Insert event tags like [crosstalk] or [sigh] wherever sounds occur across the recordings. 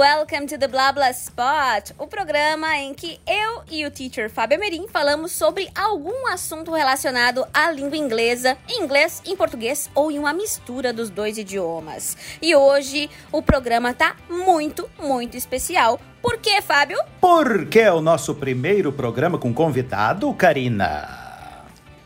welcome to the Blah Spot, o programa em que eu e o teacher Fábio Merim falamos sobre algum assunto relacionado à língua inglesa, em inglês, em português ou em uma mistura dos dois idiomas. E hoje o programa tá muito, muito especial. Por quê, Fábio? Porque é o nosso primeiro programa com convidado, Karina.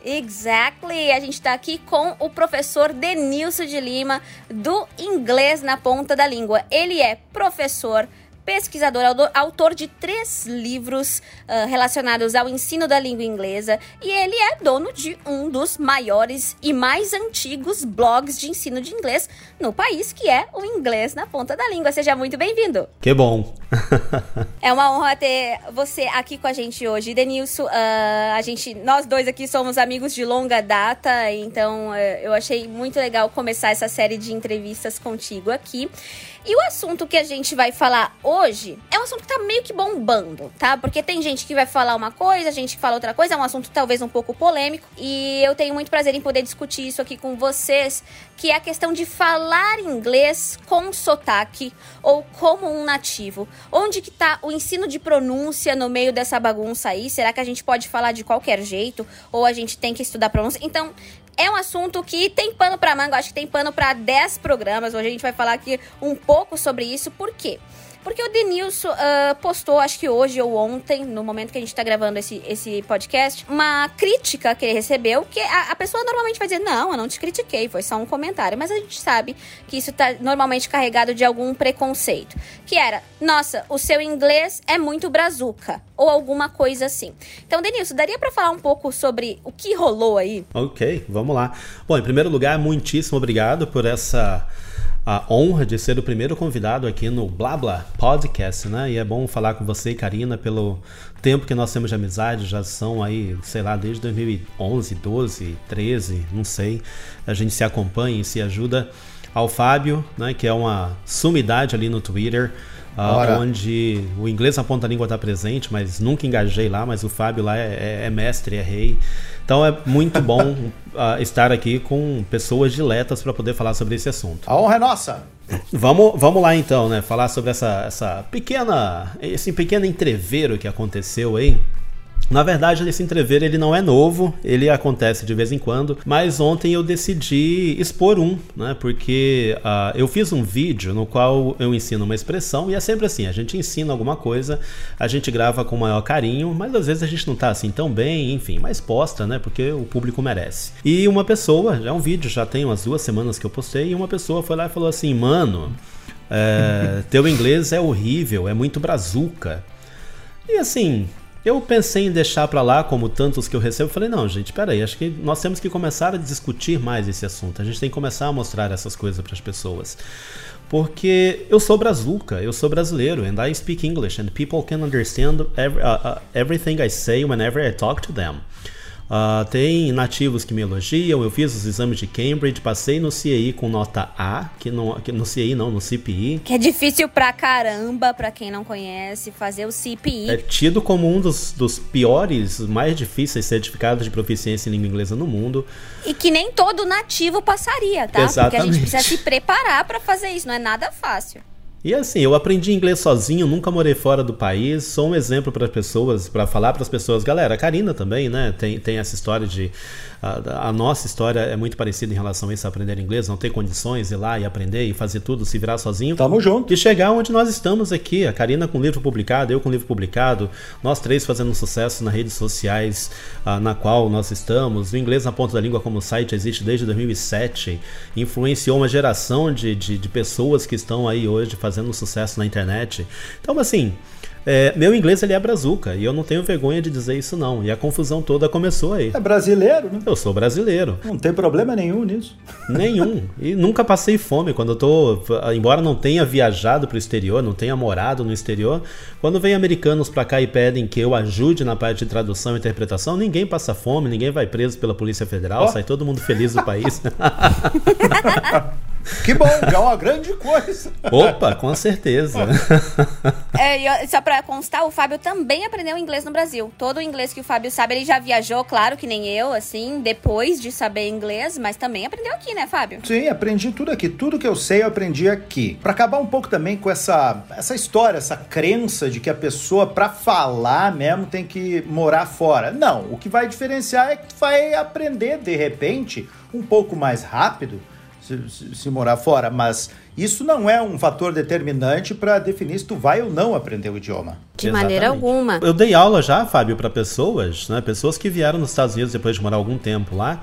Exactly! A gente está aqui com o professor Denilson de Lima, do Inglês na Ponta da Língua. Ele é professor pesquisador, autor de três livros uh, relacionados ao ensino da língua inglesa e ele é dono de um dos maiores e mais antigos blogs de ensino de inglês no país, que é o Inglês na Ponta da Língua. Seja muito bem-vindo. Que bom. [laughs] [laughs] é uma honra ter você aqui com a gente hoje, Denilson. Uh, a gente, nós dois aqui somos amigos de longa data, então uh, eu achei muito legal começar essa série de entrevistas contigo aqui. E o assunto que a gente vai falar hoje é um assunto que tá meio que bombando, tá? Porque tem gente que vai falar uma coisa, gente que fala outra coisa, é um assunto talvez um pouco polêmico. E eu tenho muito prazer em poder discutir isso aqui com vocês, que é a questão de falar inglês com sotaque ou como um nativo. Onde que tá o ensino de pronúncia no meio dessa bagunça aí? Será que a gente pode falar de qualquer jeito? Ou a gente tem que estudar pronúncia? Então, é um assunto que tem pano para manga, acho que tem pano para 10 programas. Hoje a gente vai falar aqui um pouco sobre isso. Por quê? Porque o Denilson uh, postou, acho que hoje ou ontem, no momento que a gente está gravando esse, esse podcast, uma crítica que ele recebeu, que a, a, pessoa normalmente vai dizer, não, eu não te critiquei, foi só um comentário. Mas a gente sabe que isso está normalmente carregado de algum preconceito. Que era, nossa, o seu inglês é muito brazuca, ou alguma coisa assim. Então, Denilson, daria para falar um pouco sobre o que rolou aí? Ok, vamos lá. Bom, em primeiro lugar, muitíssimo obrigado por essa a honra de ser o primeiro convidado aqui no Blabla Podcast, né? E é bom falar com você Karina pelo tempo que nós temos de amizade, já são aí, sei lá, desde 2011, 12, 13, não sei. A gente se acompanha e se ajuda. Ao Fábio, né, que é uma sumidade ali no Twitter, uh, onde o inglês na ponta língua está presente, mas nunca engajei lá, mas o Fábio lá é, é, é mestre, é rei. Então é muito [laughs] bom uh, estar aqui com pessoas diletas para poder falar sobre esse assunto. A honra é nossa! Vamos, vamos lá então, né? Falar sobre essa, essa pequena. esse pequeno entreveiro que aconteceu aí na verdade, esse entrever ele não é novo, ele acontece de vez em quando, mas ontem eu decidi expor um, né? Porque uh, eu fiz um vídeo no qual eu ensino uma expressão e é sempre assim: a gente ensina alguma coisa, a gente grava com maior carinho, mas às vezes a gente não tá assim tão bem, enfim, mas posta, né? Porque o público merece. E uma pessoa, já é um vídeo, já tem umas duas semanas que eu postei, e uma pessoa foi lá e falou assim: mano, é, teu inglês é horrível, é muito brazuca. E assim, eu pensei em deixar para lá, como tantos que eu recebo, falei, não, gente, peraí, acho que nós temos que começar a discutir mais esse assunto. A gente tem que começar a mostrar essas coisas para as pessoas. Porque eu sou brazuca, eu sou brasileiro, and I speak English, and people can understand every, uh, uh, everything I say whenever I talk to them. Uh, tem nativos que me elogiam. Eu fiz os exames de Cambridge, passei no CI com nota A, que, não, que no CI não, no CPI. Que é difícil pra caramba, pra quem não conhece, fazer o CPI. É tido como um dos, dos piores, mais difíceis certificados de proficiência em língua inglesa no mundo. E que nem todo nativo passaria, tá? Exatamente. Porque a gente precisa se preparar para fazer isso, não é nada fácil. E assim, eu aprendi inglês sozinho, nunca morei fora do país, sou um exemplo para as pessoas, para falar para as pessoas. Galera, a Karina também, né? Tem, tem essa história de a, a, nossa história é muito parecida em relação a isso, aprender inglês, não ter condições de ir lá e aprender e fazer tudo, se virar sozinho. Tamo junto. E chegar onde nós estamos aqui, a Karina com livro publicado, eu com livro publicado, nós três fazendo sucesso nas redes sociais uh, na qual nós estamos. O Inglês na Ponta da Língua como site existe desde 2007, influenciou uma geração de, de, de pessoas que estão aí hoje fazendo sucesso na internet. Então, assim, é, meu inglês ele é brazuca e eu não tenho vergonha de dizer isso não. E a confusão toda começou aí. É brasileiro, né? Eu sou brasileiro. Não tem problema nenhum nisso. Nenhum. E nunca passei fome quando eu tô, embora não tenha viajado para o exterior, não tenha morado no exterior, quando vem americanos para cá e pedem que eu ajude na parte de tradução e interpretação, ninguém passa fome, ninguém vai preso pela Polícia Federal, oh. sai todo mundo feliz do país. [laughs] Que bom, já é uma grande coisa. Opa, com certeza. É, só pra constar, o Fábio também aprendeu inglês no Brasil. Todo o inglês que o Fábio sabe, ele já viajou, claro que nem eu, assim, depois de saber inglês, mas também aprendeu aqui, né, Fábio? Sim, aprendi tudo aqui. Tudo que eu sei, eu aprendi aqui. Para acabar um pouco também com essa, essa história, essa crença de que a pessoa, para falar mesmo, tem que morar fora. Não, o que vai diferenciar é que tu vai aprender, de repente, um pouco mais rápido se, se, se, morar fora, mas isso não é um fator determinante para definir se tu vai ou não aprender o idioma. De Exatamente. maneira alguma. Eu dei aula já, Fábio, para pessoas, né, pessoas que vieram nos Estados Unidos depois de morar algum tempo lá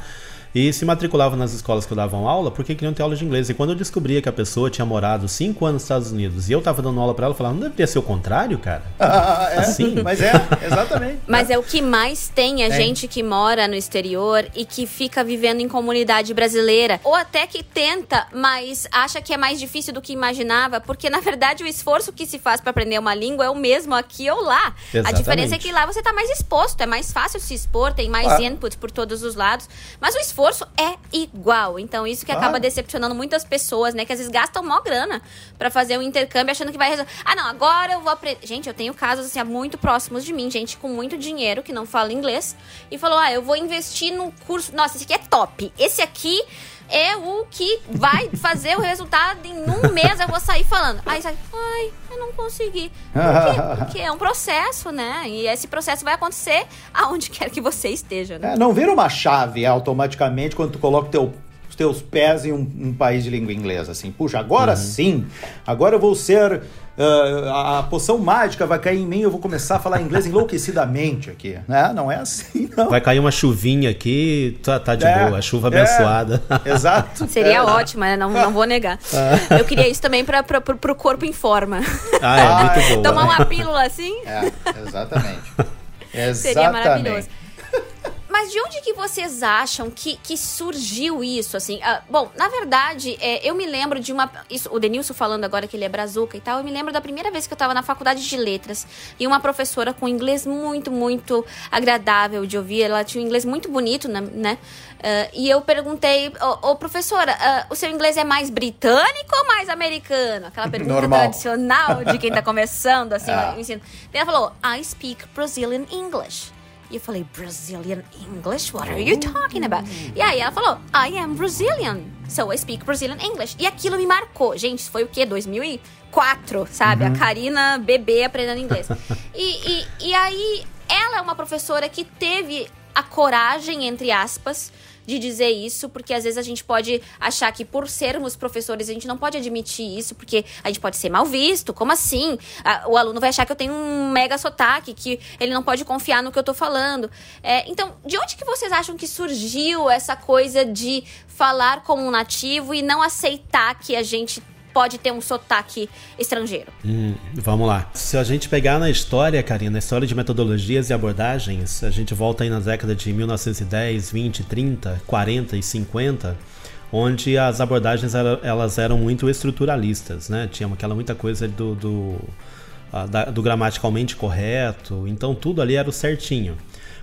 e se matriculavam nas escolas que eu dava aula porque queriam ter aula de inglês. E quando eu descobria que a pessoa tinha morado cinco anos nos Estados Unidos e eu tava dando aula para ela, eu falava, não deveria ser o contrário, cara? [laughs] Ah, é, assim? Mas é, exatamente. [laughs] Mas é o que mais tem a é. gente que mora no exterior e que fica vivendo em comunidade brasileira. Ou até que tenta, mas acha que é mais difícil do que imaginava, porque na verdade o esforço que se faz para aprender uma língua é o mesmo aqui ou lá. Exatamente. A diferença é que lá você tá mais exposto, é mais fácil se expor, tem mais ah. input por todos os lados. Mas o esforço esforço é igual. Então, isso que acaba decepcionando muitas pessoas, né? Que às vezes gastam mó grana para fazer um intercâmbio achando que vai resolver. Ah, não, agora eu vou aprender. Gente, eu tenho casos assim, muito próximos de mim, gente com muito dinheiro que não fala inglês e falou: ah, eu vou investir no curso. Nossa, esse aqui é top. Esse aqui é o que vai fazer o resultado em um [laughs] mês eu vou sair falando. Aí sai, ai, eu não consegui. Por quê? [laughs] Porque é um processo, né? E esse processo vai acontecer aonde quer que você esteja. Né? É, não vira uma chave automaticamente quando tu coloca teu os teus pés em um, um, país de língua inglesa, assim, puxa, agora uhum. sim, agora eu vou ser Uh, a poção mágica vai cair em mim, eu vou começar a falar inglês [laughs] enlouquecidamente aqui. Né? Não é assim, não. Vai cair uma chuvinha aqui, tá, tá de é, boa, chuva é, abençoada. [laughs] Exato. Seria é. ótima, né? não, não vou negar. Ah. Eu queria isso também para pro, pro corpo em forma. Ah, é muito ah, boa. Tomar uma pílula assim. É, exatamente. exatamente. Seria maravilhoso. Mas de onde que vocês acham que, que surgiu isso, assim? Uh, bom, na verdade, é, eu me lembro de uma... Isso, o Denilson falando agora que ele é brazuca e tal, eu me lembro da primeira vez que eu tava na faculdade de letras e uma professora com inglês muito, muito agradável de ouvir, ela tinha um inglês muito bonito, né? Uh, e eu perguntei, ô, oh, oh, professora, uh, o seu inglês é mais britânico ou mais americano? Aquela pergunta Normal. tradicional de quem tá [laughs] começando, assim, é. o ensino. E ela falou, I speak Brazilian English. E eu falei, Brazilian English? What are you talking about? E aí ela falou, I am Brazilian, so I speak Brazilian English. E aquilo me marcou. Gente, foi o quê? 2004, sabe? Uhum. A Karina bebê aprendendo inglês. [laughs] e, e, e aí, ela é uma professora que teve a coragem, entre aspas, de dizer isso, porque às vezes a gente pode achar que por sermos professores a gente não pode admitir isso, porque a gente pode ser mal visto. Como assim? o aluno vai achar que eu tenho um mega sotaque, que ele não pode confiar no que eu tô falando. É, então, de onde que vocês acham que surgiu essa coisa de falar como um nativo e não aceitar que a gente pode ter um sotaque estrangeiro. Hum, vamos lá. Se a gente pegar na história, Karina, na história de metodologias e abordagens, a gente volta aí na década de 1910, 20, 30, 40 e 50, onde as abordagens elas eram muito estruturalistas, né? Tinha aquela muita coisa do, do, do gramaticalmente correto, então tudo ali era o certinho.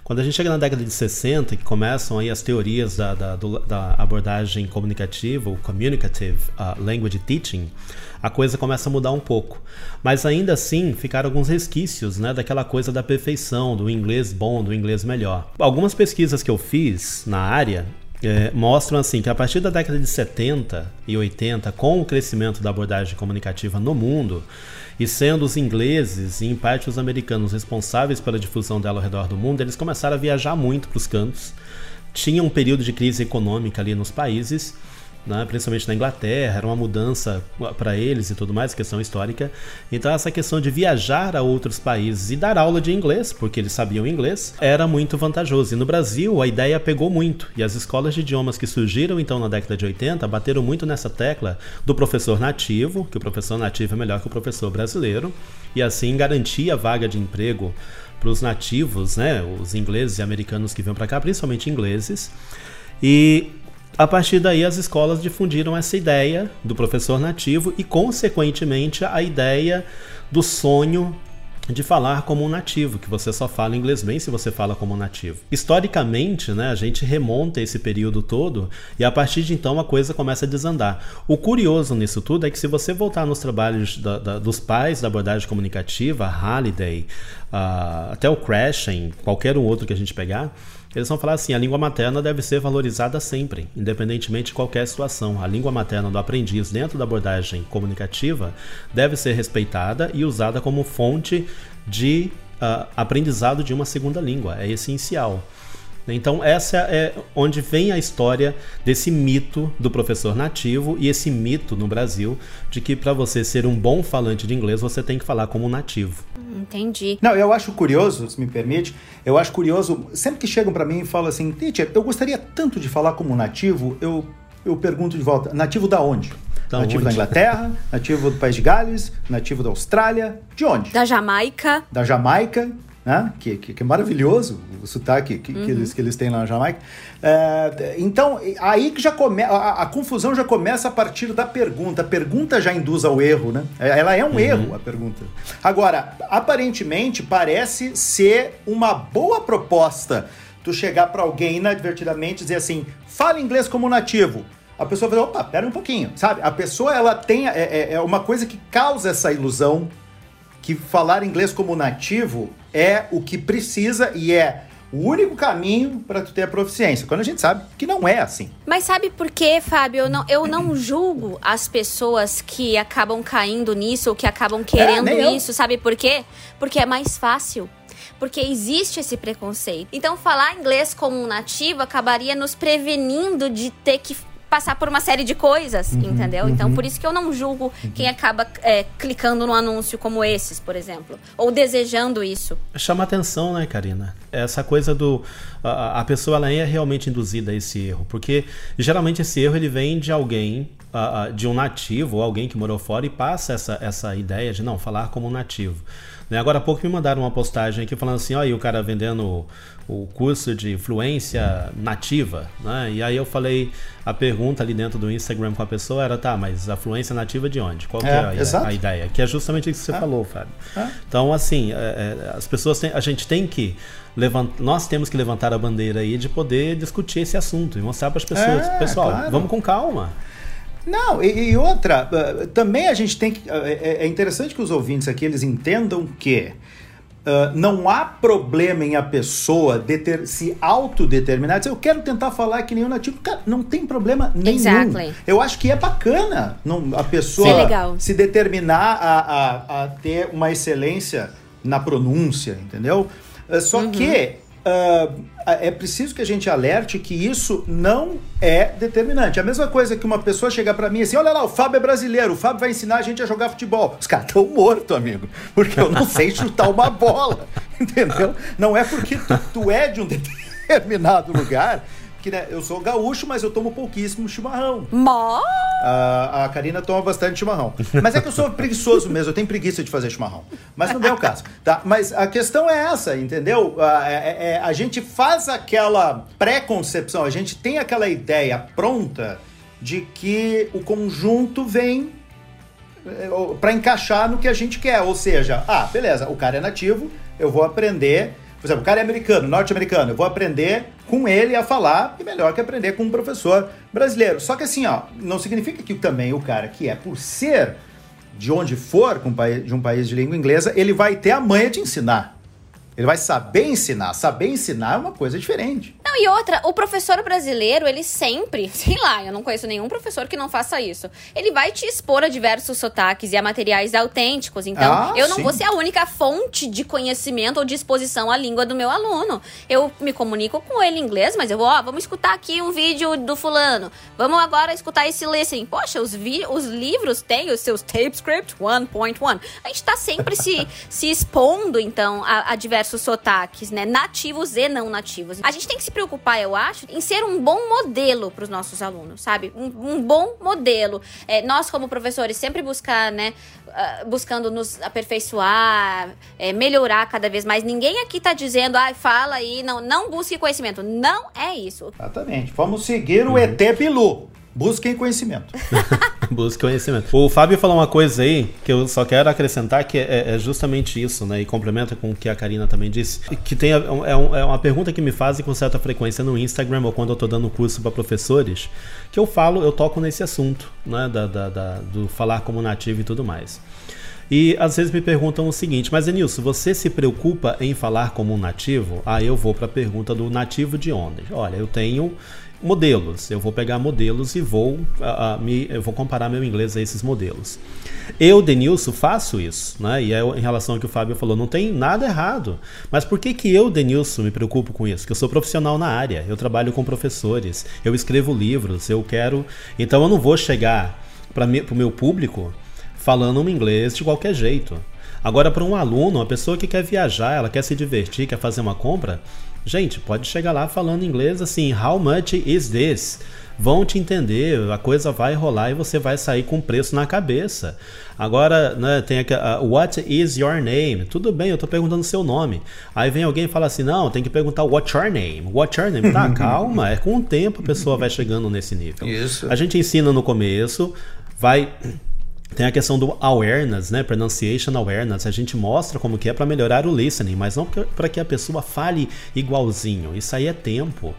Quando a gente chega na década de 60, que começam aí as teorias da, da, da abordagem comunicativa, o Communicative uh, Language Teaching, a coisa começa a mudar um pouco. Mas ainda assim, ficaram alguns resquícios né, daquela coisa da perfeição, do inglês bom, do inglês melhor. Algumas pesquisas que eu fiz na área é, mostram assim que a partir da década de 70 e 80, com o crescimento da abordagem comunicativa no mundo, e sendo os ingleses e em parte os americanos responsáveis pela difusão dela ao redor do mundo, eles começaram a viajar muito para os cantos. Tinha um período de crise econômica ali nos países né, principalmente na Inglaterra, era uma mudança para eles e tudo mais, questão histórica. Então, essa questão de viajar a outros países e dar aula de inglês, porque eles sabiam inglês, era muito vantajoso. E no Brasil, a ideia pegou muito, e as escolas de idiomas que surgiram então na década de 80 bateram muito nessa tecla do professor nativo, que o professor nativo é melhor que o professor brasileiro, e assim garantia vaga de emprego para os nativos, né, os ingleses e americanos que vêm para cá, principalmente ingleses. E a partir daí, as escolas difundiram essa ideia do professor nativo e, consequentemente, a ideia do sonho de falar como um nativo, que você só fala inglês bem se você fala como um nativo. Historicamente, né, a gente remonta esse período todo e a partir de então a coisa começa a desandar. O curioso nisso tudo é que se você voltar nos trabalhos da, da, dos pais da abordagem comunicativa, Halliday, uh, até o Crash, em qualquer um outro que a gente pegar, eles vão falar assim: a língua materna deve ser valorizada sempre, independentemente de qualquer situação. A língua materna do aprendiz, dentro da abordagem comunicativa, deve ser respeitada e usada como fonte de uh, aprendizado de uma segunda língua. É essencial. Então, essa é onde vem a história desse mito do professor nativo e esse mito no Brasil de que para você ser um bom falante de inglês, você tem que falar como nativo. Entendi. Não, eu acho curioso, se me permite, eu acho curioso, sempre que chegam para mim e falam assim, teacher, eu gostaria tanto de falar como nativo, eu, eu pergunto de volta, nativo da onde? Da nativo onde? da Inglaterra, nativo do País de Gales, nativo da Austrália, de onde? Da Jamaica. Da Jamaica né? que, que, que é maravilhoso o sotaque que, uhum. que, eles, que eles têm lá na Jamaica. É, então, aí que já começa, a, a, confusão já começa a partir da pergunta. A pergunta já induz ao erro, né? É, ela é um uhum. erro, a pergunta. Agora, aparentemente, parece ser uma boa proposta tu chegar para alguém inadvertidamente e dizer assim, fala inglês como nativo. A pessoa vai dizer, opa, pera um pouquinho, sabe? A pessoa, ela tem, é, é, é uma coisa que causa essa ilusão que falar inglês como nativo é o que precisa e é o único caminho para tu ter a proficiência, quando a gente sabe que não é assim. Mas sabe por quê, Fábio? Eu não, eu não julgo as pessoas que acabam caindo nisso ou que acabam querendo é, isso, sabe por quê? Porque é mais fácil porque existe esse preconceito. Então, falar inglês como um nativo acabaria nos prevenindo de ter que passar por uma série de coisas, uhum, entendeu? Uhum. Então, por isso que eu não julgo uhum. quem acaba é, clicando num anúncio como esses, por exemplo, ou desejando isso. Chama atenção, né, Karina? Essa coisa do a, a pessoa ela é realmente induzida a esse erro, porque geralmente esse erro ele vem de alguém de um nativo ou alguém que morou fora e passa essa, essa ideia de não falar como um nativo. Né? Agora há pouco me mandaram uma postagem aqui falando assim, ó, e o cara vendendo o curso de fluência nativa, né? E aí eu falei, a pergunta ali dentro do Instagram com a pessoa era, tá, mas a fluência nativa de onde? Qual é, é a, a, ideia? Que é justamente isso que você é. falou, Fábio. É. Então, assim, é, é, as pessoas têm, a gente tem que levantar, nós temos que levantar a bandeira aí de poder discutir esse assunto e mostrar para as pessoas, é, pessoal, claro. vamos com calma. Não, e, e, outra, uh, também a gente tem que. Uh, é, é, interessante que os ouvintes aqui eles entendam que uh, não há problema em a pessoa deter, se autodeterminar, dizer, eu quero tentar falar que nem o nativo. Cara, não tem problema nenhum. Exactly. Eu acho que é bacana não, a pessoa se determinar a, a, a, ter uma excelência na pronúncia, entendeu? só uhum. que uh, é preciso que a gente alerte que isso não é determinante. A mesma coisa que uma pessoa chegar para mim assim: olha lá, o Fábio é brasileiro, o Fábio vai ensinar a gente a jogar futebol. Os caras estão mortos, amigo, porque eu não sei chutar uma bola, [laughs] entendeu? Não é porque tu, tu é de um [laughs] determinado lugar que né, eu sou gaúcho, mas eu tomo pouquíssimo chimarrão. Mó! A, a Karina toma bastante chimarrão. Mas é que eu sou preguiçoso mesmo, eu tenho preguiça de fazer chimarrão. Mas não é o caso. Tá? Mas a questão é essa, entendeu? A, é, é, a gente faz aquela pré-concepção, a gente tem aquela ideia pronta de que o conjunto vem é, para encaixar no que a gente quer. Ou seja, ah, beleza, o cara é nativo, eu vou aprender por exemplo, o cara é americano, norte-americano, eu vou aprender com ele a falar, e melhor que aprender com um professor brasileiro. Só que assim, ó, não significa que também o cara que é por ser de onde for, de um país de língua inglesa, ele vai ter a manha de ensinar. Ele vai saber ensinar. Saber ensinar é uma coisa diferente. Não, e outra, o professor brasileiro, ele sempre, [laughs] sei lá, eu não conheço nenhum professor que não faça isso. Ele vai te expor a diversos sotaques e a materiais autênticos. Então, ah, eu não sim. vou ser a única fonte de conhecimento ou de exposição à língua do meu aluno. Eu me comunico com ele em inglês, mas eu vou, ó, vamos escutar aqui um vídeo do fulano. Vamos agora escutar esse listening. Poxa, os, vi os livros têm os seus tape script 1.1. A gente tá sempre se, [laughs] se expondo, então, a, a diversos diversos sotaques, né? Nativos e não nativos. A gente tem que se preocupar, eu acho, em ser um bom modelo para os nossos alunos, sabe? Um, um bom modelo. É, nós, como professores, sempre buscar, né? Uh, buscando nos aperfeiçoar, é, melhorar cada vez mais. Ninguém aqui tá dizendo, ah, fala aí, não, não busque conhecimento. Não é isso. Exatamente. Vamos seguir o ET Bilu. Busquem conhecimento. [laughs] [laughs] Busque conhecimento. O Fábio falou uma coisa aí que eu só quero acrescentar que é, é justamente isso, né? E complementa com o que a Karina também disse. Que tem, é, é, é uma pergunta que me fazem com certa frequência no Instagram ou quando eu tô dando curso para professores, que eu falo, eu toco nesse assunto, né? Da, da, da, do falar como nativo e tudo mais. E às vezes me perguntam o seguinte, mas Enilson, você se preocupa em falar como um nativo? Aí eu vou para a pergunta do nativo de onde? Olha, eu tenho modelos. Eu vou pegar modelos e vou, me, eu vou comparar meu inglês a esses modelos. Eu, Denilson, faço isso, né? E é em relação ao que o Fábio falou, não tem nada errado. Mas por que que eu, Denilson, me preocupo com isso? Que eu sou profissional na área, eu trabalho com professores, eu escrevo livros, eu quero... Então eu não vou chegar para o meu público falando um inglês de qualquer jeito. Agora, para um aluno, uma pessoa que quer viajar, ela quer se divertir, quer fazer uma compra, gente, pode chegar lá falando inglês assim: How much is this? Vão te entender, a coisa vai rolar e você vai sair com preço na cabeça. Agora, né, tem aqui, uh, what is your name? Tudo bem, eu estou perguntando seu nome. Aí vem alguém e fala assim: não, tem que perguntar what's your name? What's your name? Tá, [laughs] calma, é com o tempo a pessoa vai chegando nesse nível. Isso. A gente ensina no começo, vai tem a questão do awareness, né? Pronunciation awareness. A gente mostra como que é para melhorar o listening, mas não para que a pessoa fale igualzinho. Isso aí é tempo.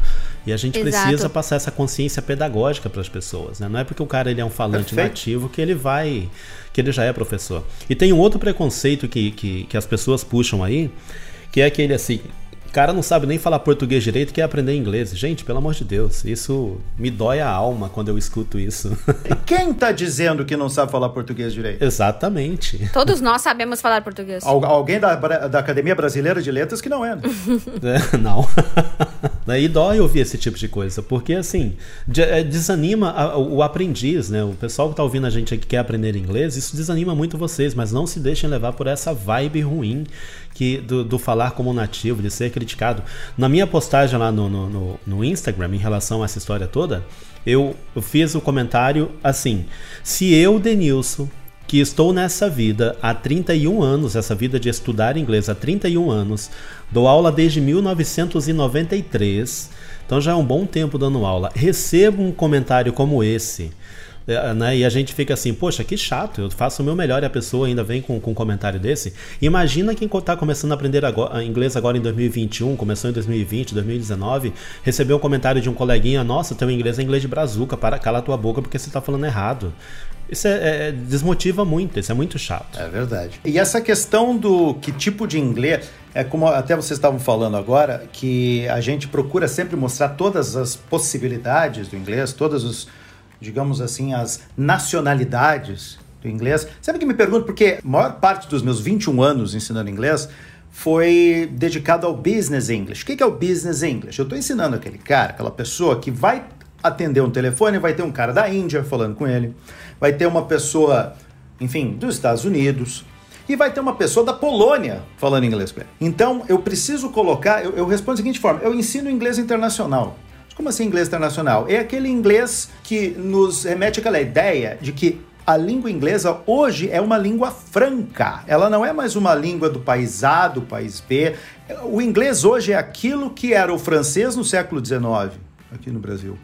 E a gente Exato. precisa passar essa consciência pedagógica para as pessoas, né? Não é porque o cara ele é um falante Perfeito. nativo que ele vai que ele já é professor. E tem um outro preconceito que, que, que as pessoas puxam aí, que é aquele assim, o cara não sabe nem falar português direito, quer aprender inglês. Gente, pelo amor de Deus, isso me dói a alma quando eu escuto isso. E quem tá dizendo que não sabe falar português direito? Exatamente. Todos nós sabemos falar português. Al alguém da, da Academia Brasileira de Letras que não é. Né? é não. [laughs] E dói ouvir esse tipo de coisa, porque assim, é, desanima o aprendiz, né? O pessoal que tá ouvindo a gente aqui que quer aprender inglês, isso desanima muito vocês, mas não se deixem levar por essa vibe ruim que do, do, falar como nativo, de ser criticado. Na minha postagem lá no, no, no Instagram, em relação a essa história toda, eu, eu fiz o comentário assim: se eu, Denilson, que estou nessa vida há 31 anos, essa vida de estudar inglês há 31 anos, dou aula desde 1993, então já é um bom tempo dando aula. Recebo um comentário como esse é, né? E a gente fica assim, poxa, que chato, eu faço o meu melhor e a pessoa ainda vem com, com um comentário desse. Imagina quem está começando a aprender agora, inglês agora em 2021, começou em 2020, 2019, recebeu um comentário de um coleguinha, nossa, teu inglês é inglês de brazuca, para, cala tua boca porque você está falando errado. Isso é, é, desmotiva muito, isso é muito chato. É verdade. E essa questão do que tipo de inglês, é como até vocês estavam falando agora, que a gente procura sempre mostrar todas as possibilidades do inglês, todos os digamos assim, as nacionalidades do inglês. Sabe que me pergunto porque a maior parte dos meus 21 anos ensinando inglês foi dedicado ao business English. O que é o business English? Eu estou ensinando aquele cara, aquela pessoa que vai atender um telefone, vai ter um cara da Índia falando com ele, vai ter uma pessoa, enfim, dos Estados Unidos, e vai ter uma pessoa da Polônia falando inglês com ele. Então, eu preciso colocar, eu, eu respondo da seguinte forma: eu ensino inglês internacional. Como assim inglês internacional? É aquele inglês que nos remete àquela ideia de que a língua inglesa hoje é uma língua franca. Ela não é mais uma língua do país A, do país B. O inglês hoje é aquilo que era o francês no século XIX, aqui no Brasil,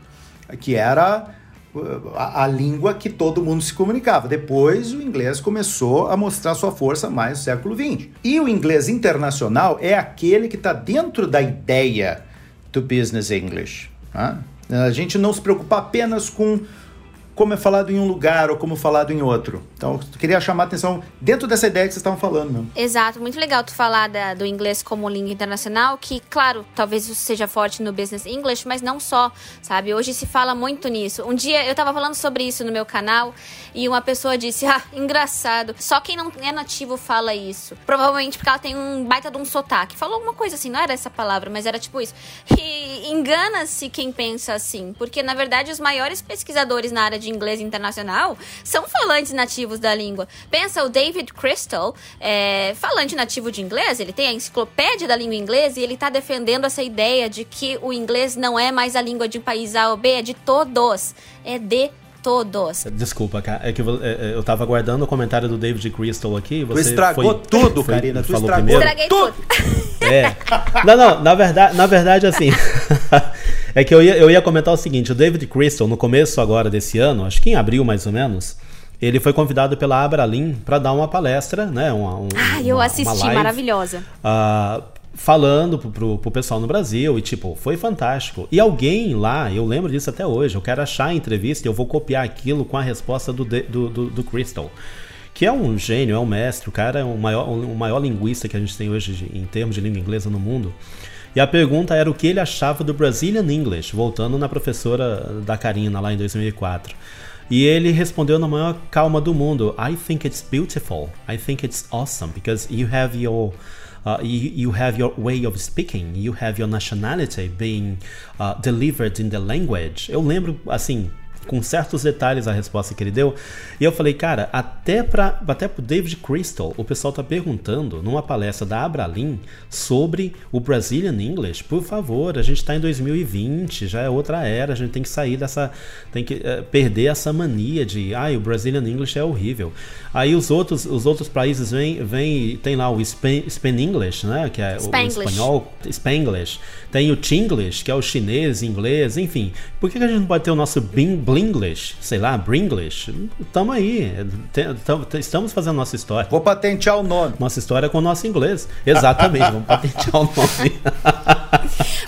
que era uh, a, a, língua que todo mundo se comunicava. Depois o inglês começou a mostrar sua força mais no século XX. E o inglês internacional é aquele que está dentro da ideia do business English. Tá? A gente não se preocupa apenas com como é falado em um lugar ou como falado em outro. Então, eu queria chamar a atenção dentro dessa ideia que vocês estavam falando. Mesmo. Exato, muito legal tu falar da, do inglês como língua internacional, que, claro, talvez isso seja forte no business English, mas não só, sabe? Hoje se fala muito nisso. Um dia eu estava falando sobre isso no meu canal e uma pessoa disse: Ah, engraçado, só quem não é nativo fala isso. Provavelmente porque ela tem um baita de um sotaque. Falou alguma coisa assim, não era essa palavra, mas era tipo isso. E engana-se quem pensa assim, porque na verdade os maiores pesquisadores na área de de inglês internacional são falantes nativos da língua. Pensa o David Crystal, é, falante nativo de inglês, ele tem a enciclopédia da língua inglesa e ele está defendendo essa ideia de que o inglês não é mais a língua de um país A ou B, é de todos. É de todos. Desculpa, cara. É que eu, é, é, eu tava aguardando o comentário do David Crystal aqui. Você tu estragou foi, [laughs] tudo, foi, Karina. Tu estragou primeiro. Estraguei tudo. [laughs] É. Não, não, na verdade, na verdade assim. [laughs] É que eu ia, eu ia comentar o seguinte: o David Crystal, no começo agora desse ano, acho que em abril mais ou menos, ele foi convidado pela Abralin para dar uma palestra, né? Uma, um, ah, eu uma, assisti, uma live, maravilhosa. Uh, falando pro, pro, pro, pessoal no Brasil e tipo, foi fantástico. E alguém lá, eu lembro disso até hoje, eu quero achar a entrevista e eu vou copiar aquilo com a resposta do, do, do, do Crystal. Que é um gênio, é um mestre, o cara é o maior, o maior linguista que a gente tem hoje de, em termos de língua inglesa no mundo. E a pergunta era o que ele achava do Brazilian English, voltando na professora da Karina lá em 2004. E ele respondeu na maior calma do mundo: I think it's beautiful. I think it's awesome because you have your uh, you, you have your way of speaking, you have your nationality being uh, delivered in the language. Eu lembro assim com certos detalhes a resposta que ele deu. E eu falei, cara, até para até pro David Crystal, o pessoal tá perguntando numa palestra da Abralin sobre o Brazilian English. Por favor, a gente está em 2020, já é outra era, a gente tem que sair dessa tem que uh, perder essa mania de, ah, o Brazilian English é horrível. Aí os outros os outros países vêm vem tem lá o Span, Span English, né, que é o, o espanhol, Spanglish. Tem o Chinglish, que é o chinês, inglês, enfim. Por que, que a gente não pode ter o nosso Bing Blinglish, sei lá, Bringlish. Tamo aí, estamos fazendo nossa história. Vou patentear o nome. Nossa história com o nosso inglês. Exatamente, vamos patentear o nome.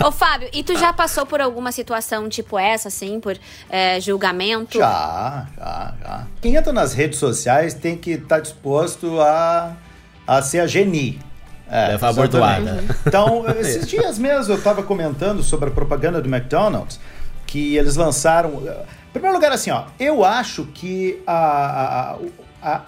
[laughs] Ô Fábio, e tu já passou por alguma situação tipo essa, assim, por é, julgamento? Já, já, já. Quem entra nas redes sociais tem que estar tá disposto a, a ser a geni. É, Levar a bordoada. Então, esses dias mesmo eu estava comentando sobre a propaganda do McDonald's, que eles lançaram em primeiro lugar, assim, ó, eu acho que a, a, a,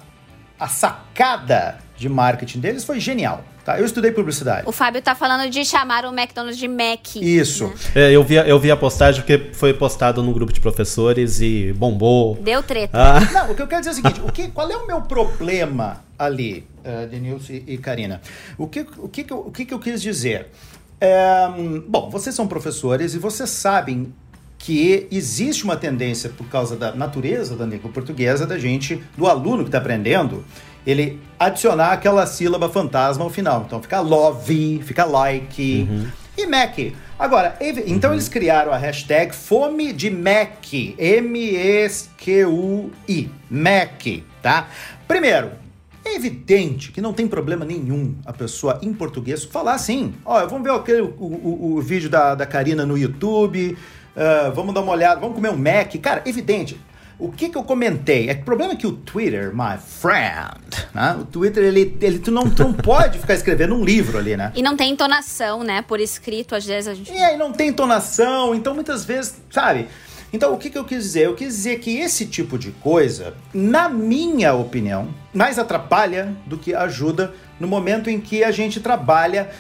a sacada de marketing deles foi genial. Tá? Eu estudei publicidade. O Fábio tá falando de chamar o McDonald's de Mac. Isso. Né? É, eu, vi, eu vi a postagem porque foi postado no grupo de professores e bombou. Deu treta. Ah. [laughs] Não, o que eu quero dizer é o seguinte: o que, qual é o meu problema ali, uh, Denilson e, Karina? O que, o, que, o que, que eu quis dizer? É, bom, vocês são professores e vocês sabem que existe uma tendência, por causa da natureza da língua portuguesa, da gente, do aluno que está aprendendo, ele adicionar aquela sílaba fantasma ao final. Então fica love, fica like uhum. e Mac. Agora, então uhum. eles criaram a hashtag Fome de Mac, M-E-Q-U-I, Mac, tá? Primeiro, é evidente que não tem problema nenhum a pessoa em português falar assim. Ó, vamos ver aquele, o, o, o vídeo da, da Karina no YouTube, Uh, vamos dar uma olhada, vamos comer um Mac. Cara, evidente. O que, que eu comentei? É que o problema é que o Twitter, my friend, né? O Twitter, ele, ele tu, não, tu não [laughs] pode ficar escrevendo um livro ali, né? E não tem entonação, né? Por escrito, às vezes a gente. E aí não tem entonação, então muitas vezes, sabe? Então, o que, que eu quis dizer? Eu quis dizer que esse tipo de coisa, na minha opinião, mais atrapalha do que ajuda no momento em que a gente trabalha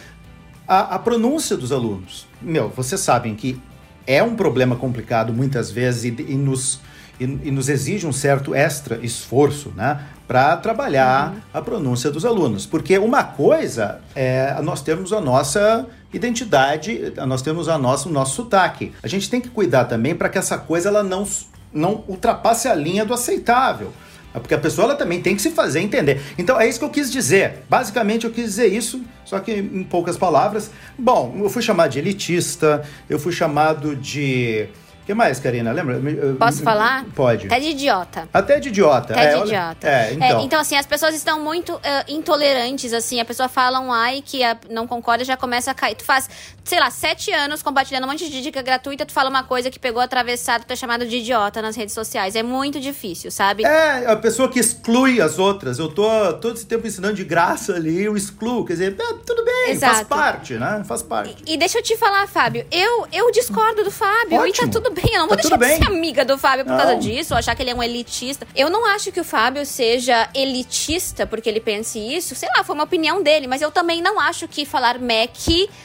a, a pronúncia dos alunos. Meu, vocês sabem que é um problema complicado muitas vezes e, e nos, e, e, nos exige um certo extra esforço, né? Para trabalhar uhum. a pronúncia dos alunos. Porque uma coisa é nós temos a nossa identidade, nós temos a nossa, o nosso sotaque. A gente tem que cuidar também para que essa coisa ela não, não ultrapasse a linha do aceitável. Porque a pessoa ela também tem que se fazer entender. Então é isso que eu quis dizer. Basicamente eu quis dizer isso, só que em poucas palavras. Bom, eu fui chamado de elitista, eu fui chamado de que mais, Karina? Lembra? Posso falar? Pode. Até de idiota. Até de idiota. Até é, de idiota. É, então. É, então, assim, as pessoas estão muito uh, intolerantes, assim. A pessoa fala um ai que não concorda já começa a cair. Tu faz, sei lá, sete anos compartilhando um monte de dica gratuita, tu fala uma coisa que pegou atravessado, tu é chamado de idiota nas redes sociais. É muito difícil, sabe? É, a pessoa que exclui as outras. Eu tô todo esse tempo ensinando de graça ali, eu excluo. Quer dizer, é, tudo bem, Exato. faz parte, né? Faz parte. E, e, deixa eu te falar, Fábio, eu, eu discordo do Fábio. Ótimo. E tá tudo bem, eu não vou tá deixar de ser amiga do Fábio por não. causa disso, ou achar que ele é um elitista. Eu não acho que o Fábio seja elitista porque ele pense isso. Sei lá, foi uma opinião dele, mas eu também não acho que falar Mac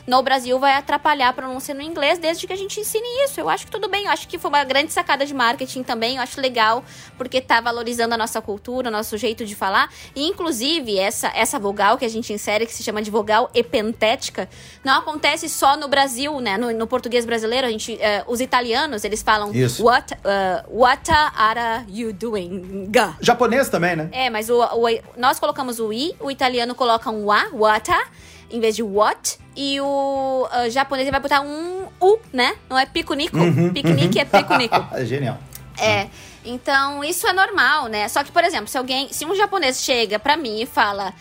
no Brasil vai atrapalhar a pronúncia no inglês desde que a gente ensine isso. Eu acho que tudo bem, eu acho que foi uma grande sacada de marketing também. Eu acho legal porque tá valorizando a nossa cultura, o nosso jeito de falar. E inclusive, essa, essa vogal que a gente insere, que se chama de vogal epentética, não acontece só no Brasil, né? No, no português brasileiro, a gente, uh, os italianos, eles falam isso. What, uh, what are you doing? Japonês também, né? É, mas o, o, nós colocamos o i, o italiano coloca um wa, what, em vez de what. E o uh, japonês vai botar um U, né? Não é pico-nico. Uhum, Piquenique uhum. é pico-nico. [laughs] Genial. É. Então, isso é normal, né? Só que, por exemplo, se alguém, se um japonês chega pra mim e fala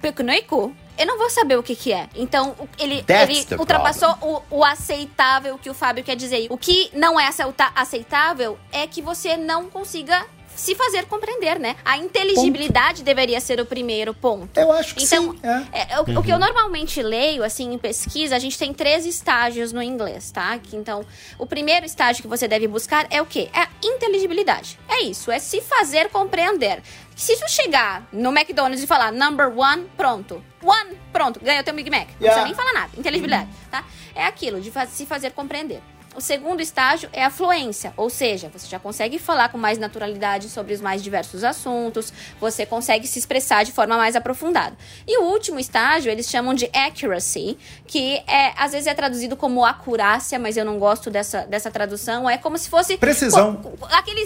pico-nico, eu não vou saber o que que é. Então, ele, ele ultrapassou o, o, aceitável que o Fábio quer dizer. O que não é aceitável é que você não consiga se fazer compreender, né? A inteligibilidade ponto. deveria ser o primeiro ponto. Eu acho que então, sim. É. É, o, uhum. o, que eu uhum. normalmente leio, assim, em pesquisa, a gente tem três estágios no inglês, tá? Então, o primeiro estágio que você deve buscar é o quê? É a inteligibilidade. É isso, é se fazer compreender. Se tu chegar no McDonald's e falar number one, pronto. One, pronto, ganhou teu Big Mac. Não yeah. precisa nem falar nada. Inteligibilidade, tá? É aquilo, de se fazer compreender. O segundo estágio é a fluência, ou seja, você já consegue falar com mais naturalidade sobre os mais diversos assuntos, você consegue se expressar de forma mais aprofundada. E o último estágio, eles chamam de accuracy, que é às vezes é traduzido como acurácia, mas eu não gosto dessa, dessa tradução, é como se fosse precisão. aquele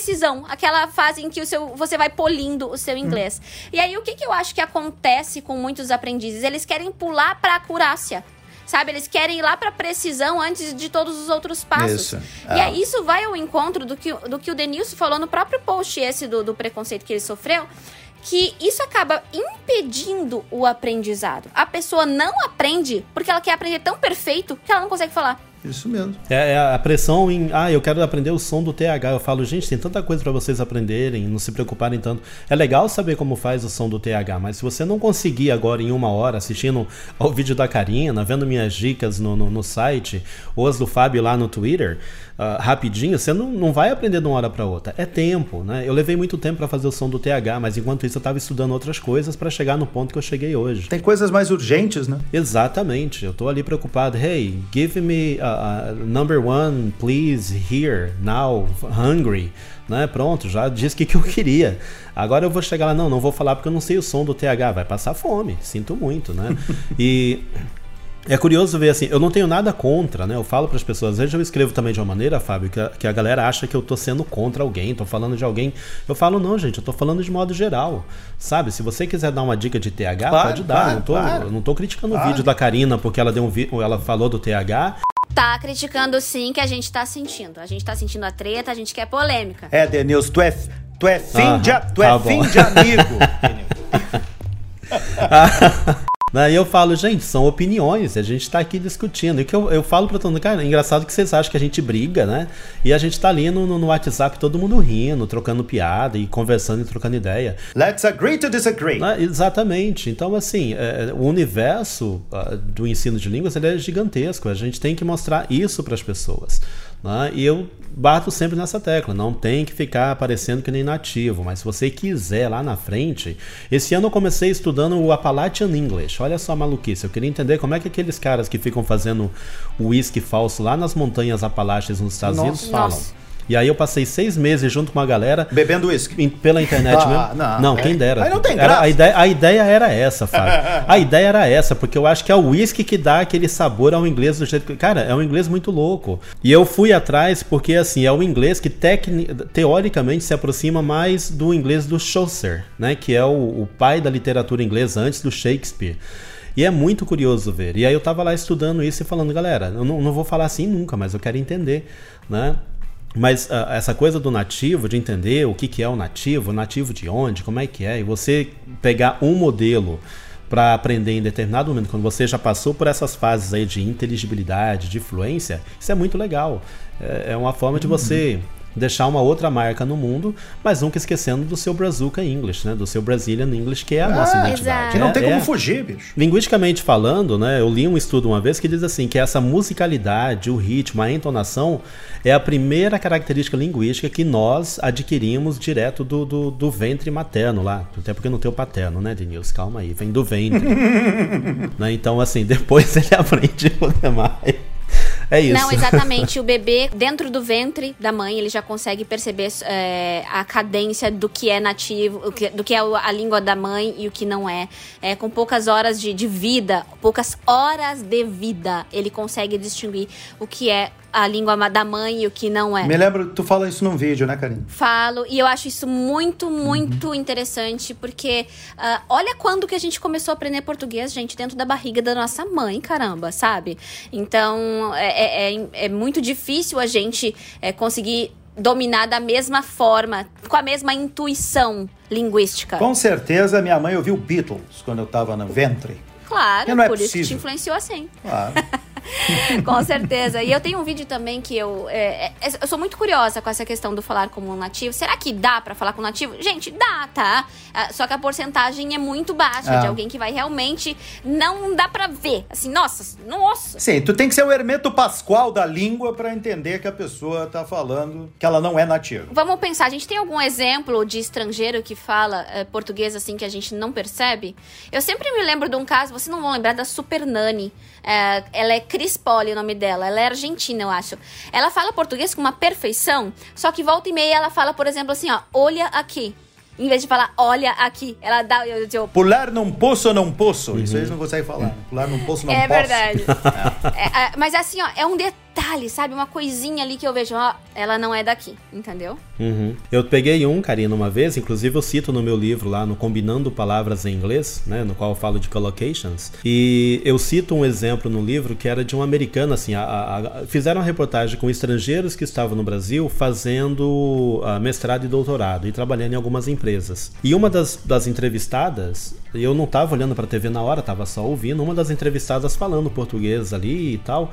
precisão, aquela fase em que o seu você vai polindo o seu inglês. Hum. E aí o que, que eu acho que acontece com muitos aprendizes? Eles querem pular para acurácia sabe? Eles querem ir lá para precisão antes de todos os outros passos. Isso. É. E aí isso vai ao encontro do que, do que o Denilson falou no próprio post esse do, do preconceito que ele sofreu, que isso acaba impedindo o aprendizado. A pessoa não aprende porque ela quer aprender tão perfeito que ela não consegue falar. Isso mesmo. É, é, a pressão em, ah, eu quero aprender o som do TH. Eu falo, gente, tem tanta coisa para vocês aprenderem, não se preocuparem tanto. É legal saber como faz o som do TH, mas se você não conseguir agora em uma hora assistindo ao vídeo da Karina, vendo minhas dicas no, no, no site, ou as do Fábio lá no Twitter, uh, rapidinho, você não, não vai aprender de uma hora para outra. É tempo, né? Eu levei muito tempo para fazer o som do TH, mas enquanto isso eu estava estudando outras coisas para chegar no ponto que eu cheguei hoje. Tem coisas mais urgentes, né? Exatamente. Eu tô ali preocupado. Hey, give me a, a number one, please, here, now, hungry. Né? Pronto, já disse o que, que eu queria. Agora eu vou chegar lá, não, não vou falar porque eu não sei o som do TH. Vai passar fome, sinto muito, né? e é curioso ver assim, eu não tenho nada contra, né? Eu falo para as pessoas, às vezes eu escrevo também de uma maneira, Fábio, que a, que a galera acha que eu tô sendo contra alguém, tô falando de alguém. Eu falo, não, gente, eu tô falando de modo geral. Sabe? Se você quiser dar uma dica de TH, claro, pode dar. Claro, não, tô, claro. não tô criticando o vídeo da Karina porque ela deu um ela falou do TH. Tá criticando sim que a gente tá sentindo. A gente tá sentindo a treta, a gente quer polêmica. É, Denilson, tu é, tu é fim, de, tu é tá fim de amigo. [laughs] [laughs] [laughs] Daí eu falo, gente, são opiniões, a gente tá aqui discutindo. E que eu, eu falo pra todo mundo, cara, é engraçado que vocês acham que a gente briga, né? E a gente tá ali no, no WhatsApp, todo mundo rindo, trocando piada e conversando e trocando ideia. Let's agree to disagree. Né? Exatamente. Então, assim, é, o universo uh, do ensino de línguas ele é gigantesco. A gente tem que mostrar isso para as pessoas. Né? E eu bato sempre nessa tecla, não tem que ficar aparecendo que nem nativo, mas se você quiser lá na frente, esse ano eu comecei estudando o Appalachian English. Olha só a maluquice, eu queria entender como é que aqueles caras que ficam fazendo o whisky falso lá nas montanhas Apalaches nos Estados Nossa. Unidos falam. Nossa. E aí eu passei seis meses junto com uma galera. Bebendo uísque. Pela internet ah, mesmo. Não, não é. quem dera. Aí não tem graça. Era, a, ideia, a ideia era essa, [laughs] Fábio. a ideia era essa, porque eu acho que é o uísque que dá aquele sabor ao inglês do jeito que. Cara, é um inglês muito louco. E eu fui atrás porque, assim, é o inglês que tecni, teoricamente se aproxima mais do inglês do Chaucer, né? Que é o, o pai da literatura inglesa antes do Shakespeare. E é muito curioso ver. E aí eu tava lá estudando isso e falando, galera, eu não, não vou falar assim nunca, mas eu quero entender, né? Mas uh, essa coisa do nativo, de entender o que, que é o nativo, nativo de onde, como é que é, e você pegar um modelo para aprender em determinado momento, quando você já passou por essas fases aí de inteligibilidade, de fluência, isso é muito legal. É, é uma forma de você deixar uma outra marca no mundo, mas nunca esquecendo do seu Brazuca English, né? Do seu Brazilian English, que é a ah, nossa identidade. Que não tem como é, fugir, bicho. Linguisticamente falando, né? Eu li um estudo uma vez que diz assim, que essa musicalidade, o ritmo, a entonação é a primeira característica linguística que nós adquirimos direto do, do, do ventre materno lá. Até porque não tem o paterno, né, Denilson? Calma aí, vem do ventre. [laughs] né? Então, assim, depois [laughs] ele aprende o demais. É isso. Não, exatamente. o bebê, dentro do ventre da mãe, ele já consegue perceber é, a cadência do que é nativo, do que é a língua da mãe e o que não é. é com poucas horas de, de vida, poucas horas de vida, ele consegue distinguir o que é a língua da mãe e o que não é. Me lembro, tu fala isso num vídeo, né, Karine? Falo, e eu acho isso muito, muito uhum. interessante, porque uh, olha quando que a gente começou a aprender português, gente, dentro da barriga da nossa mãe, caramba, sabe? Então, é, é, é, é muito difícil a gente é, conseguir dominar da mesma forma, com a mesma intuição linguística. Com certeza, minha mãe ouviu Beatles quando eu estava no ventre. Claro, é por possível. isso que te influenciou assim. Claro. [laughs] com certeza. E eu tenho um vídeo também que eu. É, é, eu sou muito curiosa com essa questão do falar como um nativo. Será que dá para falar com um nativo? Gente, dá, tá? Ah, só que a porcentagem é muito baixa de ah. alguém que vai realmente. Não dá para ver. Assim, nossa, nossa. Sim, tu tem que ser o Hermeto Pascoal da língua para entender que a pessoa tá falando que ela não é nativa. Vamos pensar, a gente tem algum exemplo de estrangeiro que fala é, português assim que a gente não percebe? Eu sempre me lembro de um caso, vocês não vão lembrar da Super Nani. É, ela é Cris Poli, o nome dela. Ela é argentina, eu acho. Ela fala português com uma perfeição, só que volta e meia ela fala, por exemplo, assim, ó, olha aqui. Em vez de falar, olha aqui, ela dá. Eu, eu, Pular num poço não poço. Uhum. Isso eles não conseguem falar. Pular num poço não é posso. Verdade. [laughs] é, é, mas assim, ó, é um detalhe detalhe, sabe? Uma coisinha ali que eu vejo, ó, ela não é daqui, entendeu? Uhum. Eu peguei um, Karina, uma vez, inclusive eu cito no meu livro lá, no Combinando Palavras em Inglês, né, no qual eu falo de collocations, e eu cito um exemplo no livro que era de um americano, assim, a, a, a, fizeram uma reportagem com estrangeiros que estavam no Brasil fazendo uh, mestrado e doutorado e trabalhando em algumas empresas. E uma das, das entrevistadas, eu não estava olhando para a TV na hora, estava só ouvindo, uma das entrevistadas falando português ali e tal,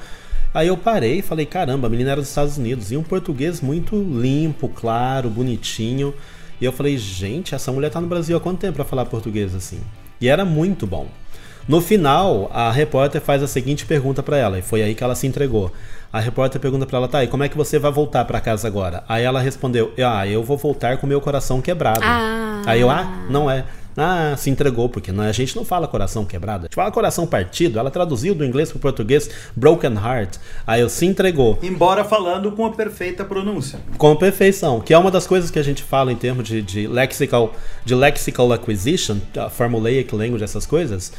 Aí eu parei e falei, caramba, a menina era dos Estados Unidos. E um português muito limpo, claro, bonitinho. E eu falei, gente, essa mulher tá no Brasil há quanto tempo para falar português assim? E era muito bom. No final, a repórter faz a seguinte pergunta para ela, e foi aí que ela se entregou. A repórter pergunta para ela, tá, e como é que você vai voltar para casa agora? Aí ela respondeu, ah, eu vou voltar com meu coração quebrado. Ah. Aí eu, ah, não é. Ah, se entregou, porque não, a gente não fala coração quebrado, a gente fala coração partido. Ela traduziu do inglês para o português broken heart. Aí eu se entregou. Embora falando com a perfeita pronúncia. Com perfeição, que é uma das coisas que a gente fala em termos de, de lexical, de lexical acquisition, formulaic language, essas coisas.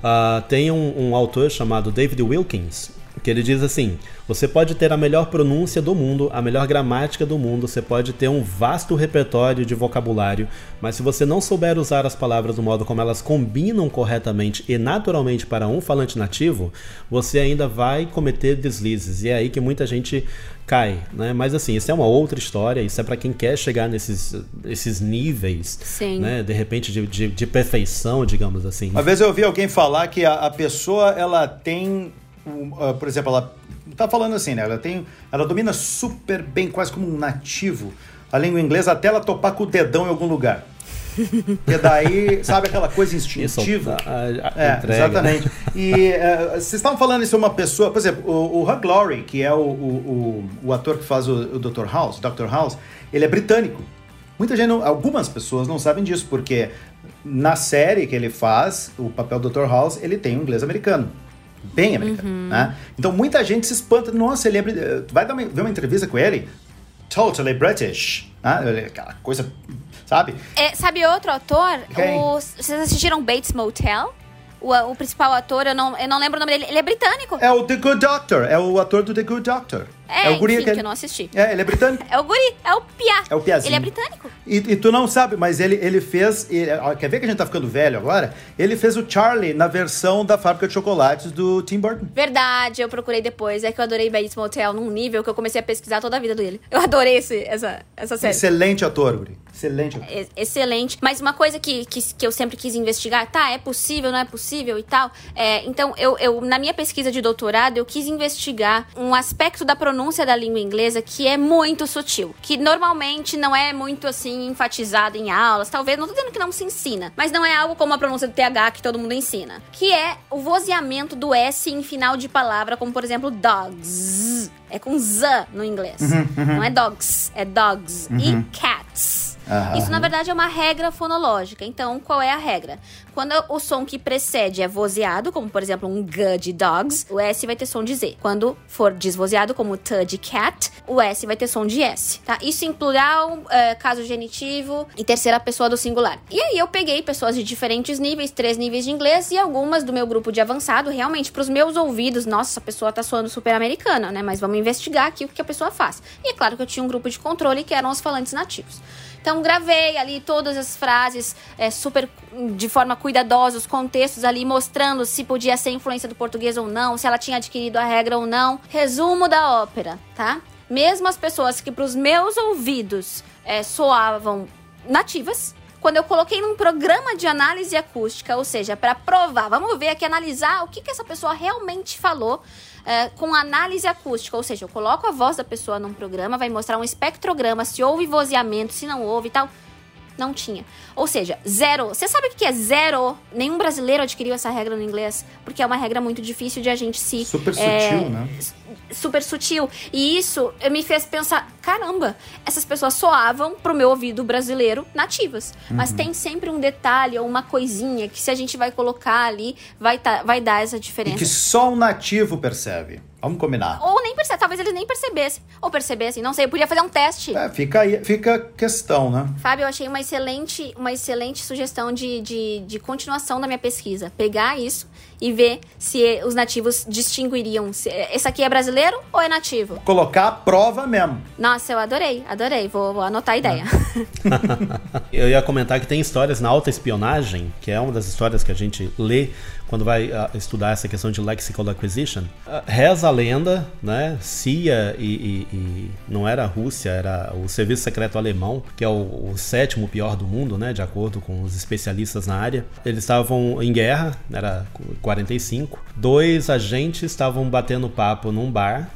Uh, tem um, um autor chamado David Wilkins, que ele diz assim: você pode ter a melhor pronúncia do mundo, a melhor gramática do mundo, você pode ter um vasto repertório de vocabulário, mas se você não souber usar as palavras do modo como elas combinam corretamente e naturalmente para um falante nativo, você ainda vai cometer deslizes. E é aí que muita gente cai, né? Mas assim, isso é uma outra história, isso é para quem quer chegar nesses esses níveis, Sim. né? De repente de, de, de perfeição, digamos assim. Uma vez eu ouvi alguém falar que a, a pessoa ela tem uh, por exemplo, ela tá falando assim, né? Ela tem, ela domina super bem, quase como um nativo, a língua inglesa até ela topar com o dedão em algum lugar. [laughs] E daí, sabe aquela coisa instintiva? Isso, a, a é, entrega, exatamente. E uh, [laughs] vocês estavam falando isso uma pessoa, por exemplo, o, o Hugh Laurie, que é o, o, o, o ator que faz o, o Dr. House, Dr. House, ele é britânico. Muita gente, não, algumas pessoas não sabem disso, porque na série que ele faz, o papel do Dr. House, ele tem um inglês americano bem americano, uhum. né? Então muita gente se espanta, nossa, ele é, vai dar uma, ver uma entrevista com ele, totally British, né? Aquela coisa, sabe? É, sabe outro autor? O, vocês assistiram Bates Motel? O, o, principal ator, eu não, eu não lembro o nome dele, ele é britânico. É o The Good Doctor, é o ator do The Good Doctor. É, é o guri enfim, que, que eu não assisti. É, ele é britânico. é o guri, é o Pia. É o Piazinho. Ele é britânico. E, e, tu não sabe, mas ele, ele fez. Ele, quer ver que a gente tá ficando velho agora? Ele fez o Charlie na versão da fábrica de chocolates do Tim Burton. Verdade, eu procurei depois. É que eu adorei Bates Motel num nível que eu comecei a pesquisar toda a vida dele. Eu adorei esse, essa, essa série. Excelente ator, guri. Excelente ator. É, excelente. Mas uma coisa que, que, que eu sempre quis investigar, tá, é possível, não é possível e tal. É, então, eu, eu, na minha pesquisa de doutorado, eu quis investigar um aspecto da pronúncia da língua inglesa inglesa que é muito sutil, que normalmente não é muito assim enfatizado em aulas, talvez, não tô dizendo que não se ensina, mas não é algo como a pronúncia do TH que todo mundo ensina, que é o vozeamento do S em final de palavra, como por exemplo dogs. É com Z no inglês. Uhum, uhum. Não é dogs, é dogs. Uhum. E cats. Isso, na verdade, é uma regra fonológica. Então, qual é a regra? Quando o som que precede é vozeado, como por exemplo um G de dogs, o S vai ter som de Z. Quando for desvozeado, como T de cat, o S vai ter som de S. Tá? Isso em plural, é, caso genitivo e terceira pessoa do singular. E aí eu peguei pessoas de diferentes níveis, três níveis de inglês e algumas do meu grupo de avançado, realmente, para os meus ouvidos, nossa, essa pessoa tá soando super americana, né? Mas vamos investigar aqui o que a pessoa faz. E é claro que eu tinha um grupo de controle que eram os falantes nativos. Então, gravei ali todas as frases é, super de forma cuidadosa, os contextos ali mostrando se podia ser influência do português ou não, se ela tinha adquirido a regra ou não. Resumo da ópera, tá? Mesmo as pessoas que para os meus ouvidos é, soavam nativas, quando eu coloquei num programa de análise acústica, ou seja, para provar, vamos ver aqui, analisar o que, que essa pessoa realmente falou é, com análise acústica, ou seja, eu coloco a voz da pessoa num programa, vai mostrar um espectrograma, se houve vozeamento, se não houve e tal. Não tinha. Ou seja, zero. Você sabe o que é zero? Nenhum brasileiro adquiriu essa regra no inglês, porque é uma regra muito difícil de a gente se. Super é, sutil, né? Super sutil. E isso me fez pensar: caramba, essas pessoas soavam pro meu ouvido brasileiro nativas. Uhum. Mas tem sempre um detalhe ou uma coisinha que, se a gente vai colocar ali, vai, tá, vai dar essa diferença. E que só um nativo percebe. Vamos combinar. Ou nem percebe, talvez eles nem percebessem. Ou percebessem, não sei, eu podia fazer um teste. É, fica aí, fica questão, né? Fábio, eu achei uma excelente, uma excelente sugestão de, de, de continuação da minha pesquisa. Pegar isso e ver se os nativos distinguiriam. Se esse aqui é brasileiro ou é nativo? Colocar a prova mesmo. Nossa, eu adorei, adorei. Vou, vou anotar a ideia. [laughs] eu ia comentar que tem histórias na alta espionagem, que é uma das histórias que a gente lê quando vai uh, estudar essa questão de lexical acquisition, uh, reza a lenda, né? CIA e, e, e, não era a Rússia, era o serviço secreto alemão, que é o, o, sétimo pior do mundo, né? De acordo com os especialistas na área. Eles estavam em guerra, era 45. Dois agentes estavam batendo papo num bar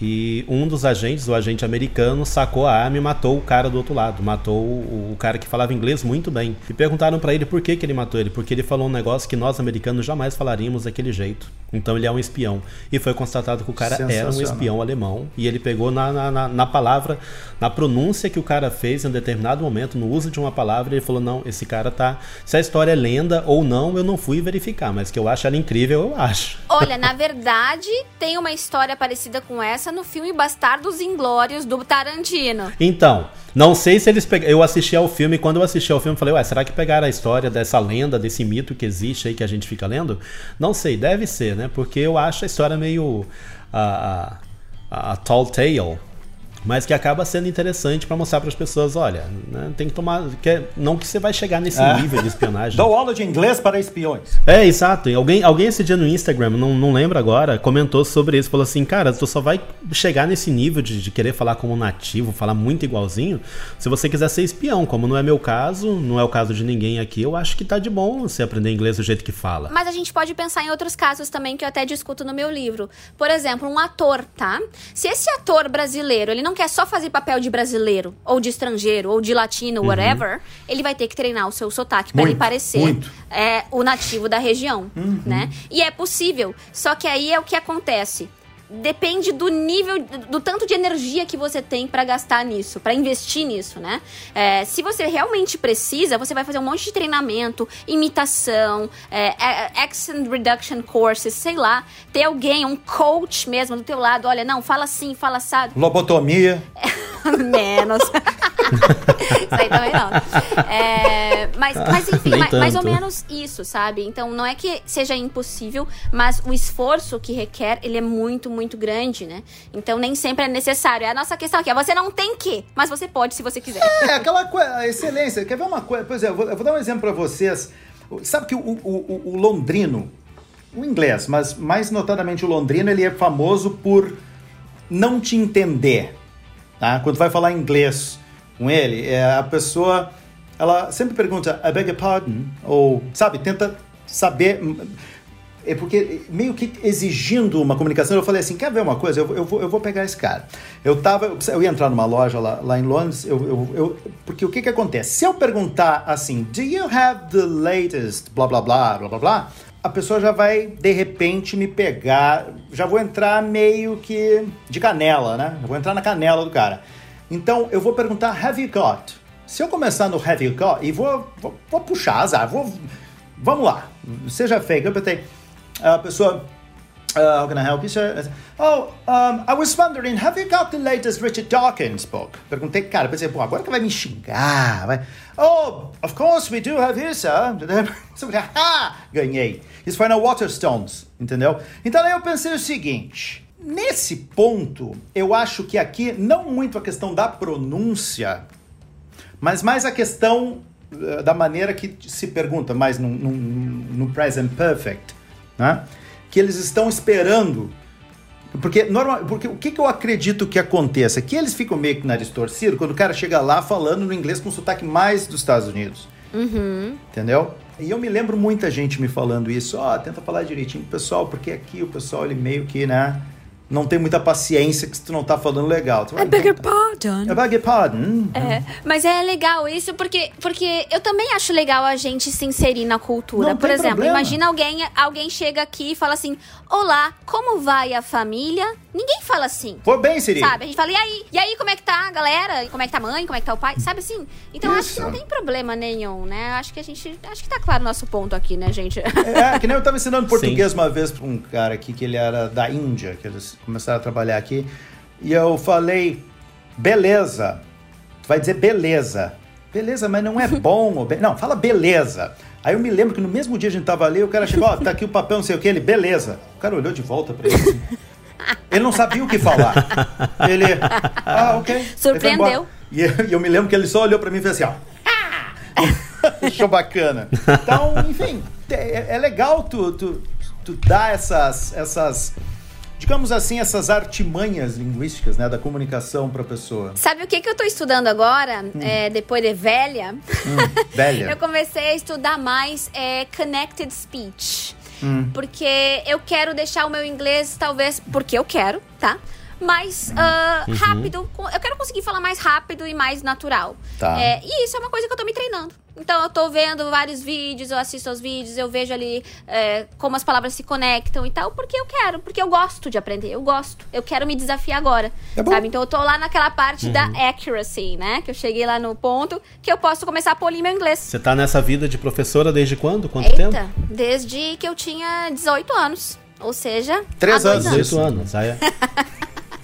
e um dos agentes, o agente americano, sacou a arma e matou o cara do outro lado. Matou o, cara que falava inglês muito bem. E perguntaram para ele por que, que ele matou ele. Porque ele falou um negócio que nós americanos jamais falaríamos daquele jeito. Então ele é um espião. E foi constatado que o cara era um espião alemão. E ele pegou na, na, na, palavra, na pronúncia que o cara fez em um determinado momento, no uso de uma palavra, ele falou: não, esse cara tá. Se a história é lenda ou não, eu não fui verificar. Mas que eu acho ela incrível, eu acho. Olha, na verdade, tem uma história parecida com essa no filme Bastardos Inglórios do Tarantino. Então, não sei se eles pegaram. Eu assisti ao filme, quando eu assisti ao filme, falei, ué, será que pegaram a história dessa lenda, desse mito que existe aí que a gente fica lendo? Não sei, deve ser, né? Porque eu acho a história meio. a, a tall tale mas que acaba sendo interessante para mostrar para as pessoas, olha, né, tem que tomar, que, não que você vai chegar nesse é. nível de espionagem. [laughs] Dou aula de inglês para espiões. É, exato. E alguém, alguém esse dia no Instagram, não, não lembro agora, comentou sobre isso, falou assim, cara, tu só vai chegar nesse nível de, de querer falar como nativo, falar muito igualzinho, se você quiser ser espião, como não é meu caso, não é o caso de ninguém aqui, eu acho que tá de bom você aprender inglês do jeito que fala. Mas a gente pode pensar em outros casos também que eu até discuto no meu livro. Por exemplo, um ator, tá? Se esse ator brasileiro, ele não não quer só fazer papel de brasileiro, ou de estrangeiro, ou de latino, uhum. whatever, ele vai ter que treinar o seu sotaque para ele parecer é, o nativo da região, uhum. né? E é possível. Só que aí é o que acontece depende do nível, do tanto de energia que você tem para gastar nisso, para investir nisso, né? É, se você realmente precisa, você vai fazer um monte de treinamento, imitação, é, accent reduction courses, sei lá, ter alguém, um coach mesmo do teu lado, olha, não, fala assim, fala assado. Lobotomia. [laughs] Menos. [laughs] isso aí também não. É, mas, mas enfim, mais, mais, ou menos isso, sabe? Então não é que seja impossível, mas o esforço que requer, ele é muito, muito grande, né? Então nem sempre é necessário. É a nossa questão aqui é você não tem que, mas você pode se você quiser. É, aquela coisa, excelência. Quer ver uma coisa? Por exemplo, eu vou dar um exemplo para vocês. Sabe que o, o, o, o londrino, o inglês, mas mais notadamente o londrino, ele é famoso por não te entender. Tá? Quando vai falar inglês com ele, é, a pessoa ela sempre pergunta, I beg your pardon, ou, sabe, tenta saber. É porque meio que exigindo uma comunicação, eu falei assim: quer ver uma coisa? Eu, eu, vou, eu vou pegar esse cara. Eu tava. Eu ia entrar numa loja lá, lá em Londres, eu, eu, eu, porque o que que acontece? Se eu perguntar assim, do you have the latest, blá blá blá, blá blá blá, a pessoa já vai de repente me pegar, já vou entrar meio que de canela, né? Eu vou entrar na canela do cara. Então eu vou perguntar have you got? Se eu começar no have you got e vou, vou, vou puxar azar, vou, vamos lá, seja fake, eu perguntei, a pessoa Uh, how can I help you, sir? Oh, um, I was wondering, have you got the latest Richard Dawkins book? Perguntei, cara, pensei, pô, agora que vai me xingar, vai... Oh, of course we do have here, sir. [laughs] ah, ganhei. Isso foi na Waterstones, entendeu? Então eu pensei o seguinte, nesse ponto, eu acho que aqui, não muito a questão da pronúncia, mas mais a questão uh, da maneira que se pergunta, mais no, no, no present perfect, né? que eles estão esperando. Porque, normal, porque o que, que eu acredito que aconteça? Que eles ficam meio que nariz torcido quando o cara chega lá falando no inglês com sotaque mais dos Estados Unidos. Uhum. Entendeu? E eu me lembro muita gente me falando isso. Ó, oh, tenta falar direitinho pro pessoal, porque aqui o pessoal, ele meio que, né? Não tem muita paciência que tu não tá falando legal. Tu vai, I beg your pardon. I beg your pardon. É, mas é legal isso porque, porque eu também acho legal a gente se inserir na cultura. Não Por exemplo, problema. imagina alguém, alguém chega aqui e fala assim: Olá, como vai a família? Ninguém fala assim. Foi bem, Siri. Sabe? A gente fala, e aí? E aí, como é que tá a galera? Como é que tá a mãe? Como é que tá o pai? Sabe assim? Então Isso. acho que não tem problema nenhum, né? Acho que a gente. Acho que tá claro o nosso ponto aqui, né, gente? É, que nem eu tava ensinando [laughs] português Sim. uma vez pra um cara aqui que ele era da Índia, que eles começaram a trabalhar aqui. E eu falei, beleza. Tu vai dizer beleza. Beleza, mas não é [laughs] bom. be... Não, fala beleza. Aí eu me lembro que no mesmo dia a gente tava ali, o cara chegou, ó, oh, tá aqui o papel, não sei o que, ele, beleza. O cara olhou de volta pra ele assim. Ele não sabia o que falar. Ele, ah, ok. Surpreendeu. E eu, eu, me lembro que ele só olhou pra mim e fez assim, ó. [laughs] Achou bacana. Então, enfim, é, é legal tu, tu, tu dar essas, essas digamos assim, essas artimanhas linguísticas, né, da comunicação para a pessoa. Sabe o que, que eu estou estudando agora, hum. é, depois de velha? Hum, velha. [laughs] eu comecei a estudar mais é, connected speech. Hum. Porque eu quero deixar o meu inglês, talvez, porque eu quero, tá? mais uh, uhum. rápido. Eu quero conseguir falar mais rápido e mais natural. Tá. É, e isso é uma coisa que eu tô me treinando. Então eu tô vendo vários vídeos, eu assisto aos vídeos, eu vejo ali é, como as palavras se conectam e tal, porque eu quero, porque eu gosto de aprender, eu gosto. Eu quero me desafiar agora. É sabe? Então eu tô lá naquela parte uhum. da accuracy, né? Que eu cheguei lá no ponto que eu posso começar a polir meu inglês. Você tá nessa vida de professora desde quando? Quanto Eita, tempo? Desde que eu tinha 18 anos. Ou seja, Três anos. 18 anos. Aí é... [laughs]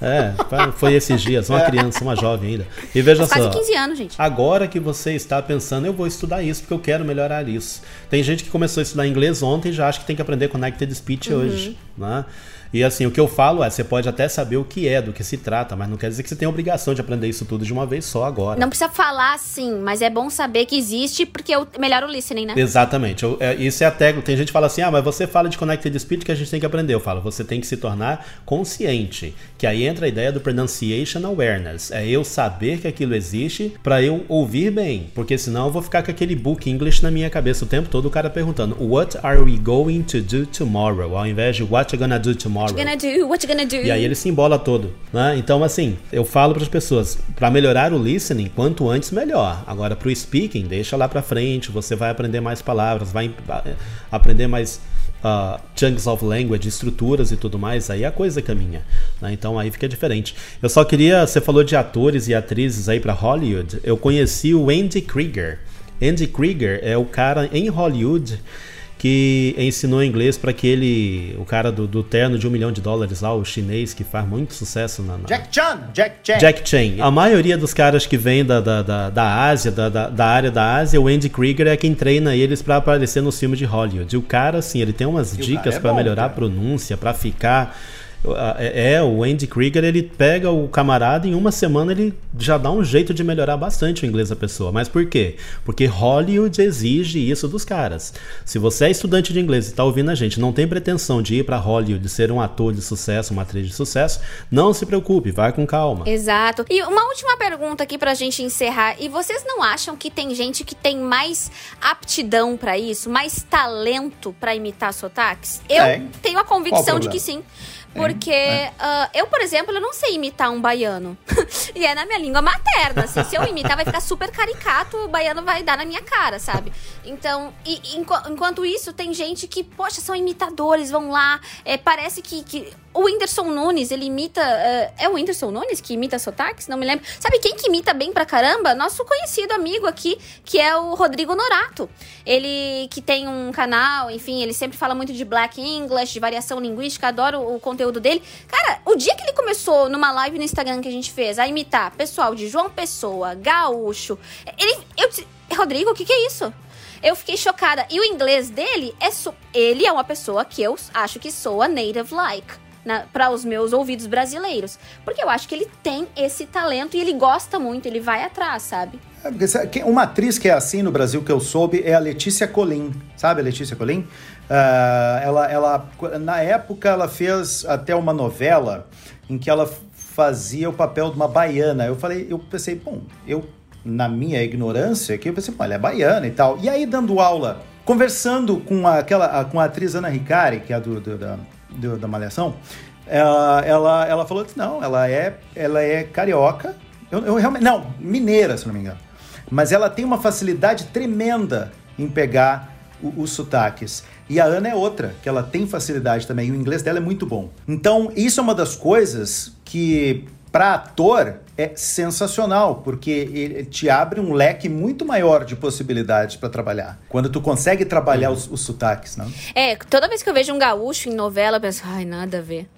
É, foi esses dias, uma criança, uma jovem ainda. E veja só. Quase 15 anos, gente. Agora que você está pensando, eu vou estudar isso porque eu quero melhorar isso. Tem gente que começou a estudar inglês ontem e já acha que tem que aprender Connected Speech uhum. hoje, né? E assim, o que eu falo é, você pode até saber o que é, do que se trata, mas não quer dizer que você tem a obrigação de aprender isso tudo de uma vez só agora. Não precisa falar sim, mas é bom saber que existe porque eu melhora o listening, né? Exatamente. Eu, é, isso é a técnica. Tem gente que fala assim, ah, mas você fala de Connected Speech que a gente tem que aprender. Eu falo, você tem que se tornar consciente. Que aí entra a ideia do Pronunciation Awareness. É eu saber que aquilo existe para eu ouvir bem. Porque senão eu vou ficar com aquele book English na minha cabeça o tempo todo, o cara perguntando, What are we going to do tomorrow? Ao invés de What you gonna do tomorrow? What you gonna do? What you gonna do? E aí ele se embola todo, né? Então, assim, eu falo para as pessoas, para melhorar o listening, quanto antes melhor. Agora, para o speaking, deixa lá para frente, você vai aprender mais palavras, vai eh, aprender mais uh, chunks of language, estruturas e tudo mais, aí a coisa caminha. Né? Então aí fica diferente. Eu só queria, você falou de atores e atrizes aí para Hollywood. Eu conheci o Andy Krieger. Andy Krieger é o cara em Hollywood que ensinou inglês para aquele, o cara do, do, terno de um milhão de dólares lá, o chinês, que faz muito sucesso na. na... Jack Chan! Jack Chan! Jack Chan. A maioria dos caras que vêm da, da, da, da Ásia, da, da, da, área da Ásia, o Andy Krieger é quem treina eles para aparecer nos filmes de Hollywood. E o cara, assim, ele tem umas e dicas é para melhorar cara. a pronúncia, para ficar é, é, o Andy Krieger, ele pega o camarada e em uma semana ele já dá um jeito de melhorar bastante o inglês da pessoa. Mas por quê? Porque Hollywood exige isso dos caras. Se você é estudante de inglês e está ouvindo a gente, não tem pretensão de ir para Hollywood, ser um ator de sucesso, uma atriz de sucesso, não se preocupe, vai com calma. Exato. E uma última pergunta aqui pra gente encerrar. E vocês não acham que tem gente que tem mais aptidão para isso, mais talento para imitar sotaques? Eu é. tenho a convicção de que sim. Porque uh, eu, por exemplo, eu não sei imitar um baiano. [laughs] e é na minha língua materna. Assim, se eu imitar, vai ficar super caricato, o baiano vai dar na minha cara, sabe? Então, e, enquanto isso, tem gente que, poxa, são imitadores, vão lá. É, parece que, que o Whindersson Nunes, ele imita. Uh, é o Whindersson Nunes que imita sotaques? Não me lembro. Sabe quem que imita bem pra caramba? Nosso conhecido amigo aqui, que é o Rodrigo Norato. Ele que tem um canal, enfim, ele sempre fala muito de Black English, de variação linguística, adoro o conteúdo dele. Cara, o dia que ele começou numa live no Instagram que a gente fez a imitar pessoal de João Pessoa, Gaúcho, ele. Eu, Rodrigo, o que, que é isso? Eu fiquei chocada. E o inglês dele é. Ele é uma pessoa que eu acho que soa native like para os meus ouvidos brasileiros. Porque eu acho que ele tem esse talento e ele gosta muito, ele vai atrás, sabe? É, uma atriz que é assim no Brasil que eu soube é a Letícia Colim. Sabe a Letícia Colim? Uh, ela, ela, na época, ela fez até uma novela em que ela fazia o papel de uma baiana. Eu falei, eu pensei, bom, eu, na minha ignorância aqui, eu pensei, bom, ela é baiana e tal. E aí, dando aula, conversando com a, aquela, com a atriz Ana Ricari, que é do, do da, do, da Malhação, ela, ela, ela falou que não, ela é, ela é carioca. Eu, eu realmente. Não, mineira, se não me engano. Mas ela tem uma facilidade tremenda em pegar os sotaques. E a Ana é outra, que ela tem facilidade também. O inglês dela é muito bom. Então, isso é uma das coisas que, para ator, é sensacional, porque ele te abre um leque muito maior de possibilidades para trabalhar. Quando tu consegue trabalhar os, os, sotaques, não? É, toda vez que eu vejo um gaúcho em novela, eu penso, ai, nada a ver.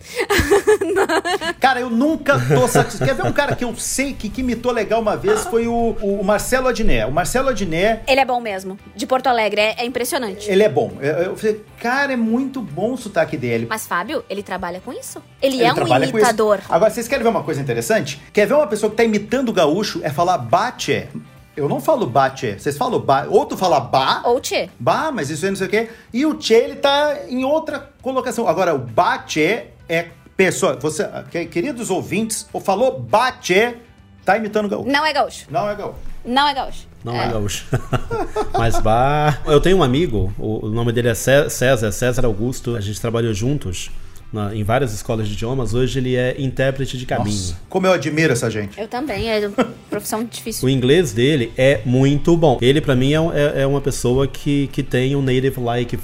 [laughs] cara, eu nunca tô satisfeito. Quer ver um cara que eu sei que, que imitou legal uma vez? Foi o, o Marcelo Adnet. O Marcelo Adnet... Ele é bom mesmo. De Porto Alegre, é, é impressionante. Ele é bom. Eu, eu falei, cara, é muito bom o sotaque dele. Mas, Fábio, ele trabalha com isso. Ele, ele é um imitador. Agora, vocês querem ver uma coisa interessante? Quer ver uma pessoa que tá imitando o gaúcho é falar bate. Eu não falo bate. Vocês falam ba. Ou tu fala ba. Ou tchê. Ba, mas isso aí não sei o quê. E o tchê, ele tá em outra colocação. Agora, o bate é pessoa. Você, queridos ouvintes, ou falou bate, tá imitando o gaúcho. Não é gaúcho. Não é gaúcho. Não é gaúcho. Não é, é gaúcho. [laughs] Mas bah. Eu tenho um amigo, o nome dele é César, César Augusto. A gente trabalhou juntos na, em várias escolas de idiomas. Hoje ele é intérprete de caminho. Nossa, como eu admiro essa gente. Eu também, é uma profissão difícil. o inglês dele é muito bom. Ele, para mim, é, é, é, uma pessoa que, que tem um native-like uh,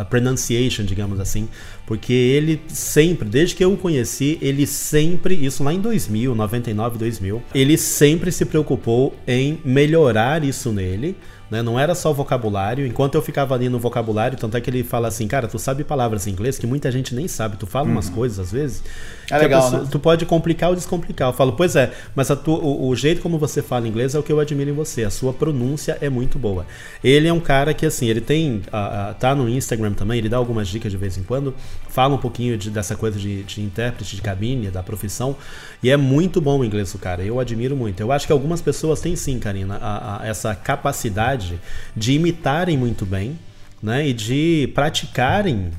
uh, pronunciation, digamos assim. Porque ele sempre, desde que eu o conheci, ele sempre, isso lá em 2000, 99, 2000, ele sempre se preocupou em melhorar isso nele né? Não era só vocabulário. Enquanto eu ficava ali no vocabulário, tanto é que ele fala assim, cara, tu sabe palavras em inglês que muita gente nem sabe. Tu fala uhum. umas coisas às vezes. É legal, pessoa, né? Tu pode complicar ou descomplicar. Eu falo, pois é, mas tu, o, o, jeito como você fala inglês é o que eu admiro em você. A sua pronúncia é muito boa. Ele é um cara que, assim, ele tem. A, a, tá no Instagram também, ele dá algumas dicas de vez em quando. Fala um pouquinho de, dessa coisa de, de intérprete de cabine, da profissão. E é muito bom o inglês do cara. Eu admiro muito. Eu acho que algumas pessoas têm sim, Karina, a, essa capacidade de imitarem muito bem. Né, e de praticarem,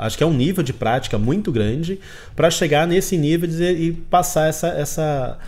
acho que é um nível de prática muito grande para chegar nesse nível e passar essa, essa,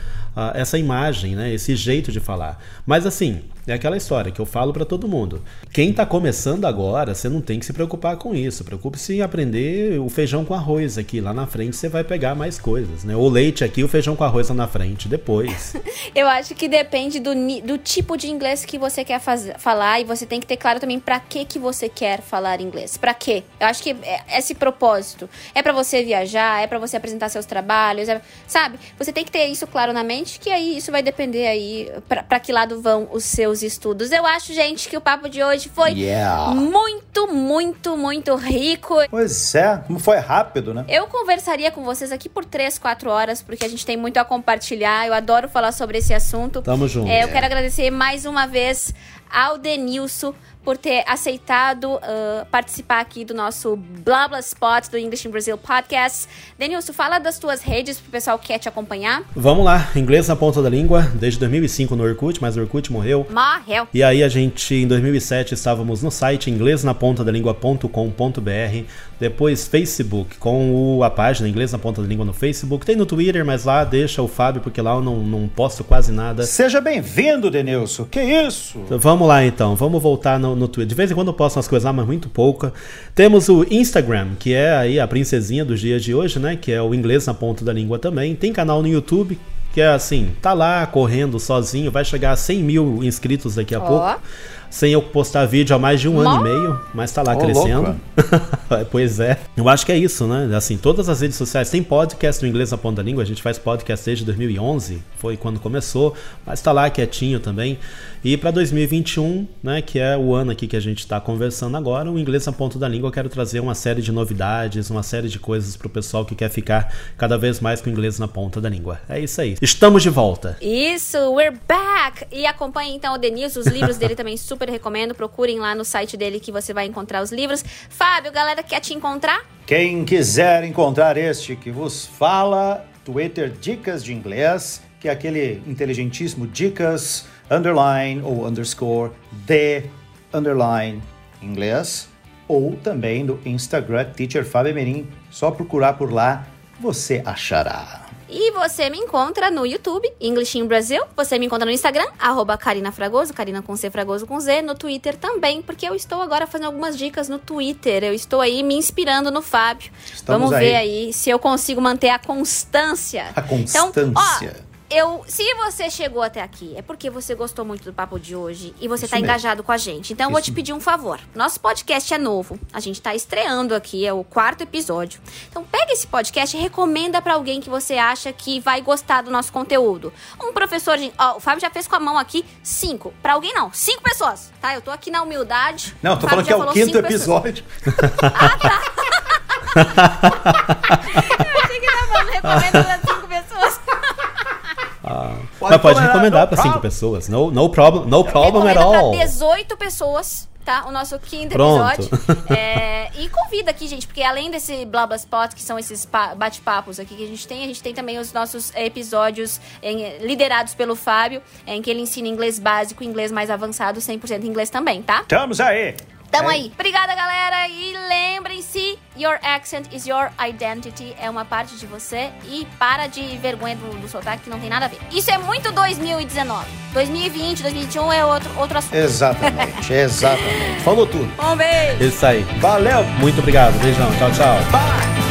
essa imagem, né, esse jeito de falar. Mas assim, é aquela história que eu falo para todo mundo. Quem está começando agora, você não tem que se preocupar com isso. Preocupe-se em aprender o feijão com arroz aqui. Lá na frente você vai pegar mais coisas, né? O leite aqui, o feijão com arroz lá na frente, depois. [laughs] eu acho que depende do, do tipo de inglês que você quer falar e você tem que ter claro também para que que você quer falar inglês. Para quê? Eu acho que é esse propósito. É para você viajar, é para você apresentar seus trabalhos, é, sabe? Você tem que ter isso claro na mente, que aí isso vai depender aí para que lado vão os seus seus estudos. Eu acho, gente, que o papo de hoje foi yeah. muito, muito, muito rico. Pois é, como foi rápido, né? Eu conversaria com vocês aqui por 3, 4 horas, porque a gente tem muito a compartilhar. Eu adoro falar sobre esse assunto. Tamo junto. É, eu quero agradecer mais uma vez ao Denilson por ter aceitado uh, participar aqui do nosso Blá Blá Spot do English in Brazil Podcast. Denilson, fala das tuas redes pro pessoal que quer te acompanhar. Vamos lá, inglês na ponta da língua, desde 2005 no Orkut, mas o Orkut morreu. Morreu. E aí a gente, em 2007, estávamos no site inglesnapontadalingua.com.br, depois Facebook, com o, a página Inglês na Ponta da Língua no Facebook, tem no Twitter, mas lá deixa o Fábio, porque lá eu não, não posto quase nada. Seja bem-vindo, Denilson, que isso? Então, vamos lá então, vamos voltar no, no Twitter. De vez em quando eu posto umas coisas lá, mas muito pouca. Temos o Instagram, que é aí a princesinha dos dias de hoje, né? Que é o inglês na ponta da língua também. Tem canal no YouTube, que é assim, tá lá correndo sozinho, vai chegar a 100 mil inscritos daqui a oh. pouco sem eu postar vídeo há mais de um ano e meio, mas tá lá oh, crescendo. [laughs] pois é. Eu acho que é isso, né? Assim, todas as redes sociais tem podcast no inglês na ponta da língua, a gente faz podcast desde 2011, foi quando começou, mas tá lá quietinho também. E para 2021, né, que é o ano aqui que a gente está conversando agora, o inglês na ponta da língua, eu quero trazer uma série de novidades, uma série de coisas pro pessoal que quer ficar cada vez mais com o inglês na ponta da língua. É isso aí. Estamos de volta. Isso, we're back! E acompanhe então o Denilson, os livros dele também super [laughs] super recomendo. Procurem lá no site dele que você vai encontrar os livros. Fábio, galera quer te encontrar? Quem quiser encontrar este que vos fala, Twitter Dicas de Inglês, que é aquele inteligentíssimo Dicas underline ou underscore de underline inglês, ou também no Instagram Teacher Fábio Merim. Só procurar por lá, você achará. E você me encontra no YouTube, English in Brasil. Você me encontra no Instagram, arroba Karina Fragoso, Karina com C, Fragoso com Z. No Twitter também, porque eu estou agora fazendo algumas dicas no Twitter. Eu estou aí me inspirando no Fábio. Estamos Vamos ver aí. aí se eu consigo manter a constância. A constância. Então, ó, eu, se você chegou até aqui, é porque você gostou muito do papo de hoje e você Isso está engajado com a gente. Então, eu vou Isso te pedir um favor. Nosso podcast é novo. A gente está estreando aqui, é o quarto episódio. Então, pega esse podcast e recomenda para alguém que você acha que vai gostar do nosso conteúdo. Um professor de. Ó, o Fábio já fez com a mão aqui cinco. Para alguém, não. Cinco pessoas, tá? Eu tô aqui na humildade. Não, tô falando que é o quinto cinco pessoas. episódio. [laughs] Eu achei que tava falando. Pode Mas pode recomendar, para cinco pessoas. No, no problem, no problem at Recomenda all. pra 18 pessoas, tá? O nosso quinto Pronto. episódio. [laughs] É, e convida aqui, gente, porque além desse Blablaspot, que são esses pa- bate-papos aqui que a gente tem, a gente tem também os nossos episódios em- liderados pelo Fábio, em que ele ensina inglês básico, inglês mais avançado, 100% inglês também, tá? Estamos aí. Tamo É. aí. Obrigada, galera. E lembrem-se, your accent is your identity. É uma parte de você. E para de vergonha do, do sotaque, que não tem nada a ver. Isso é muito 2019. 2020, 2021 é outro, outro assunto. Exatamente, [laughs] exatamente. Falou tudo. Um beijo. Isso aí. Valeu. Muito obrigado. Beijão. Tchau, tchau. Bye.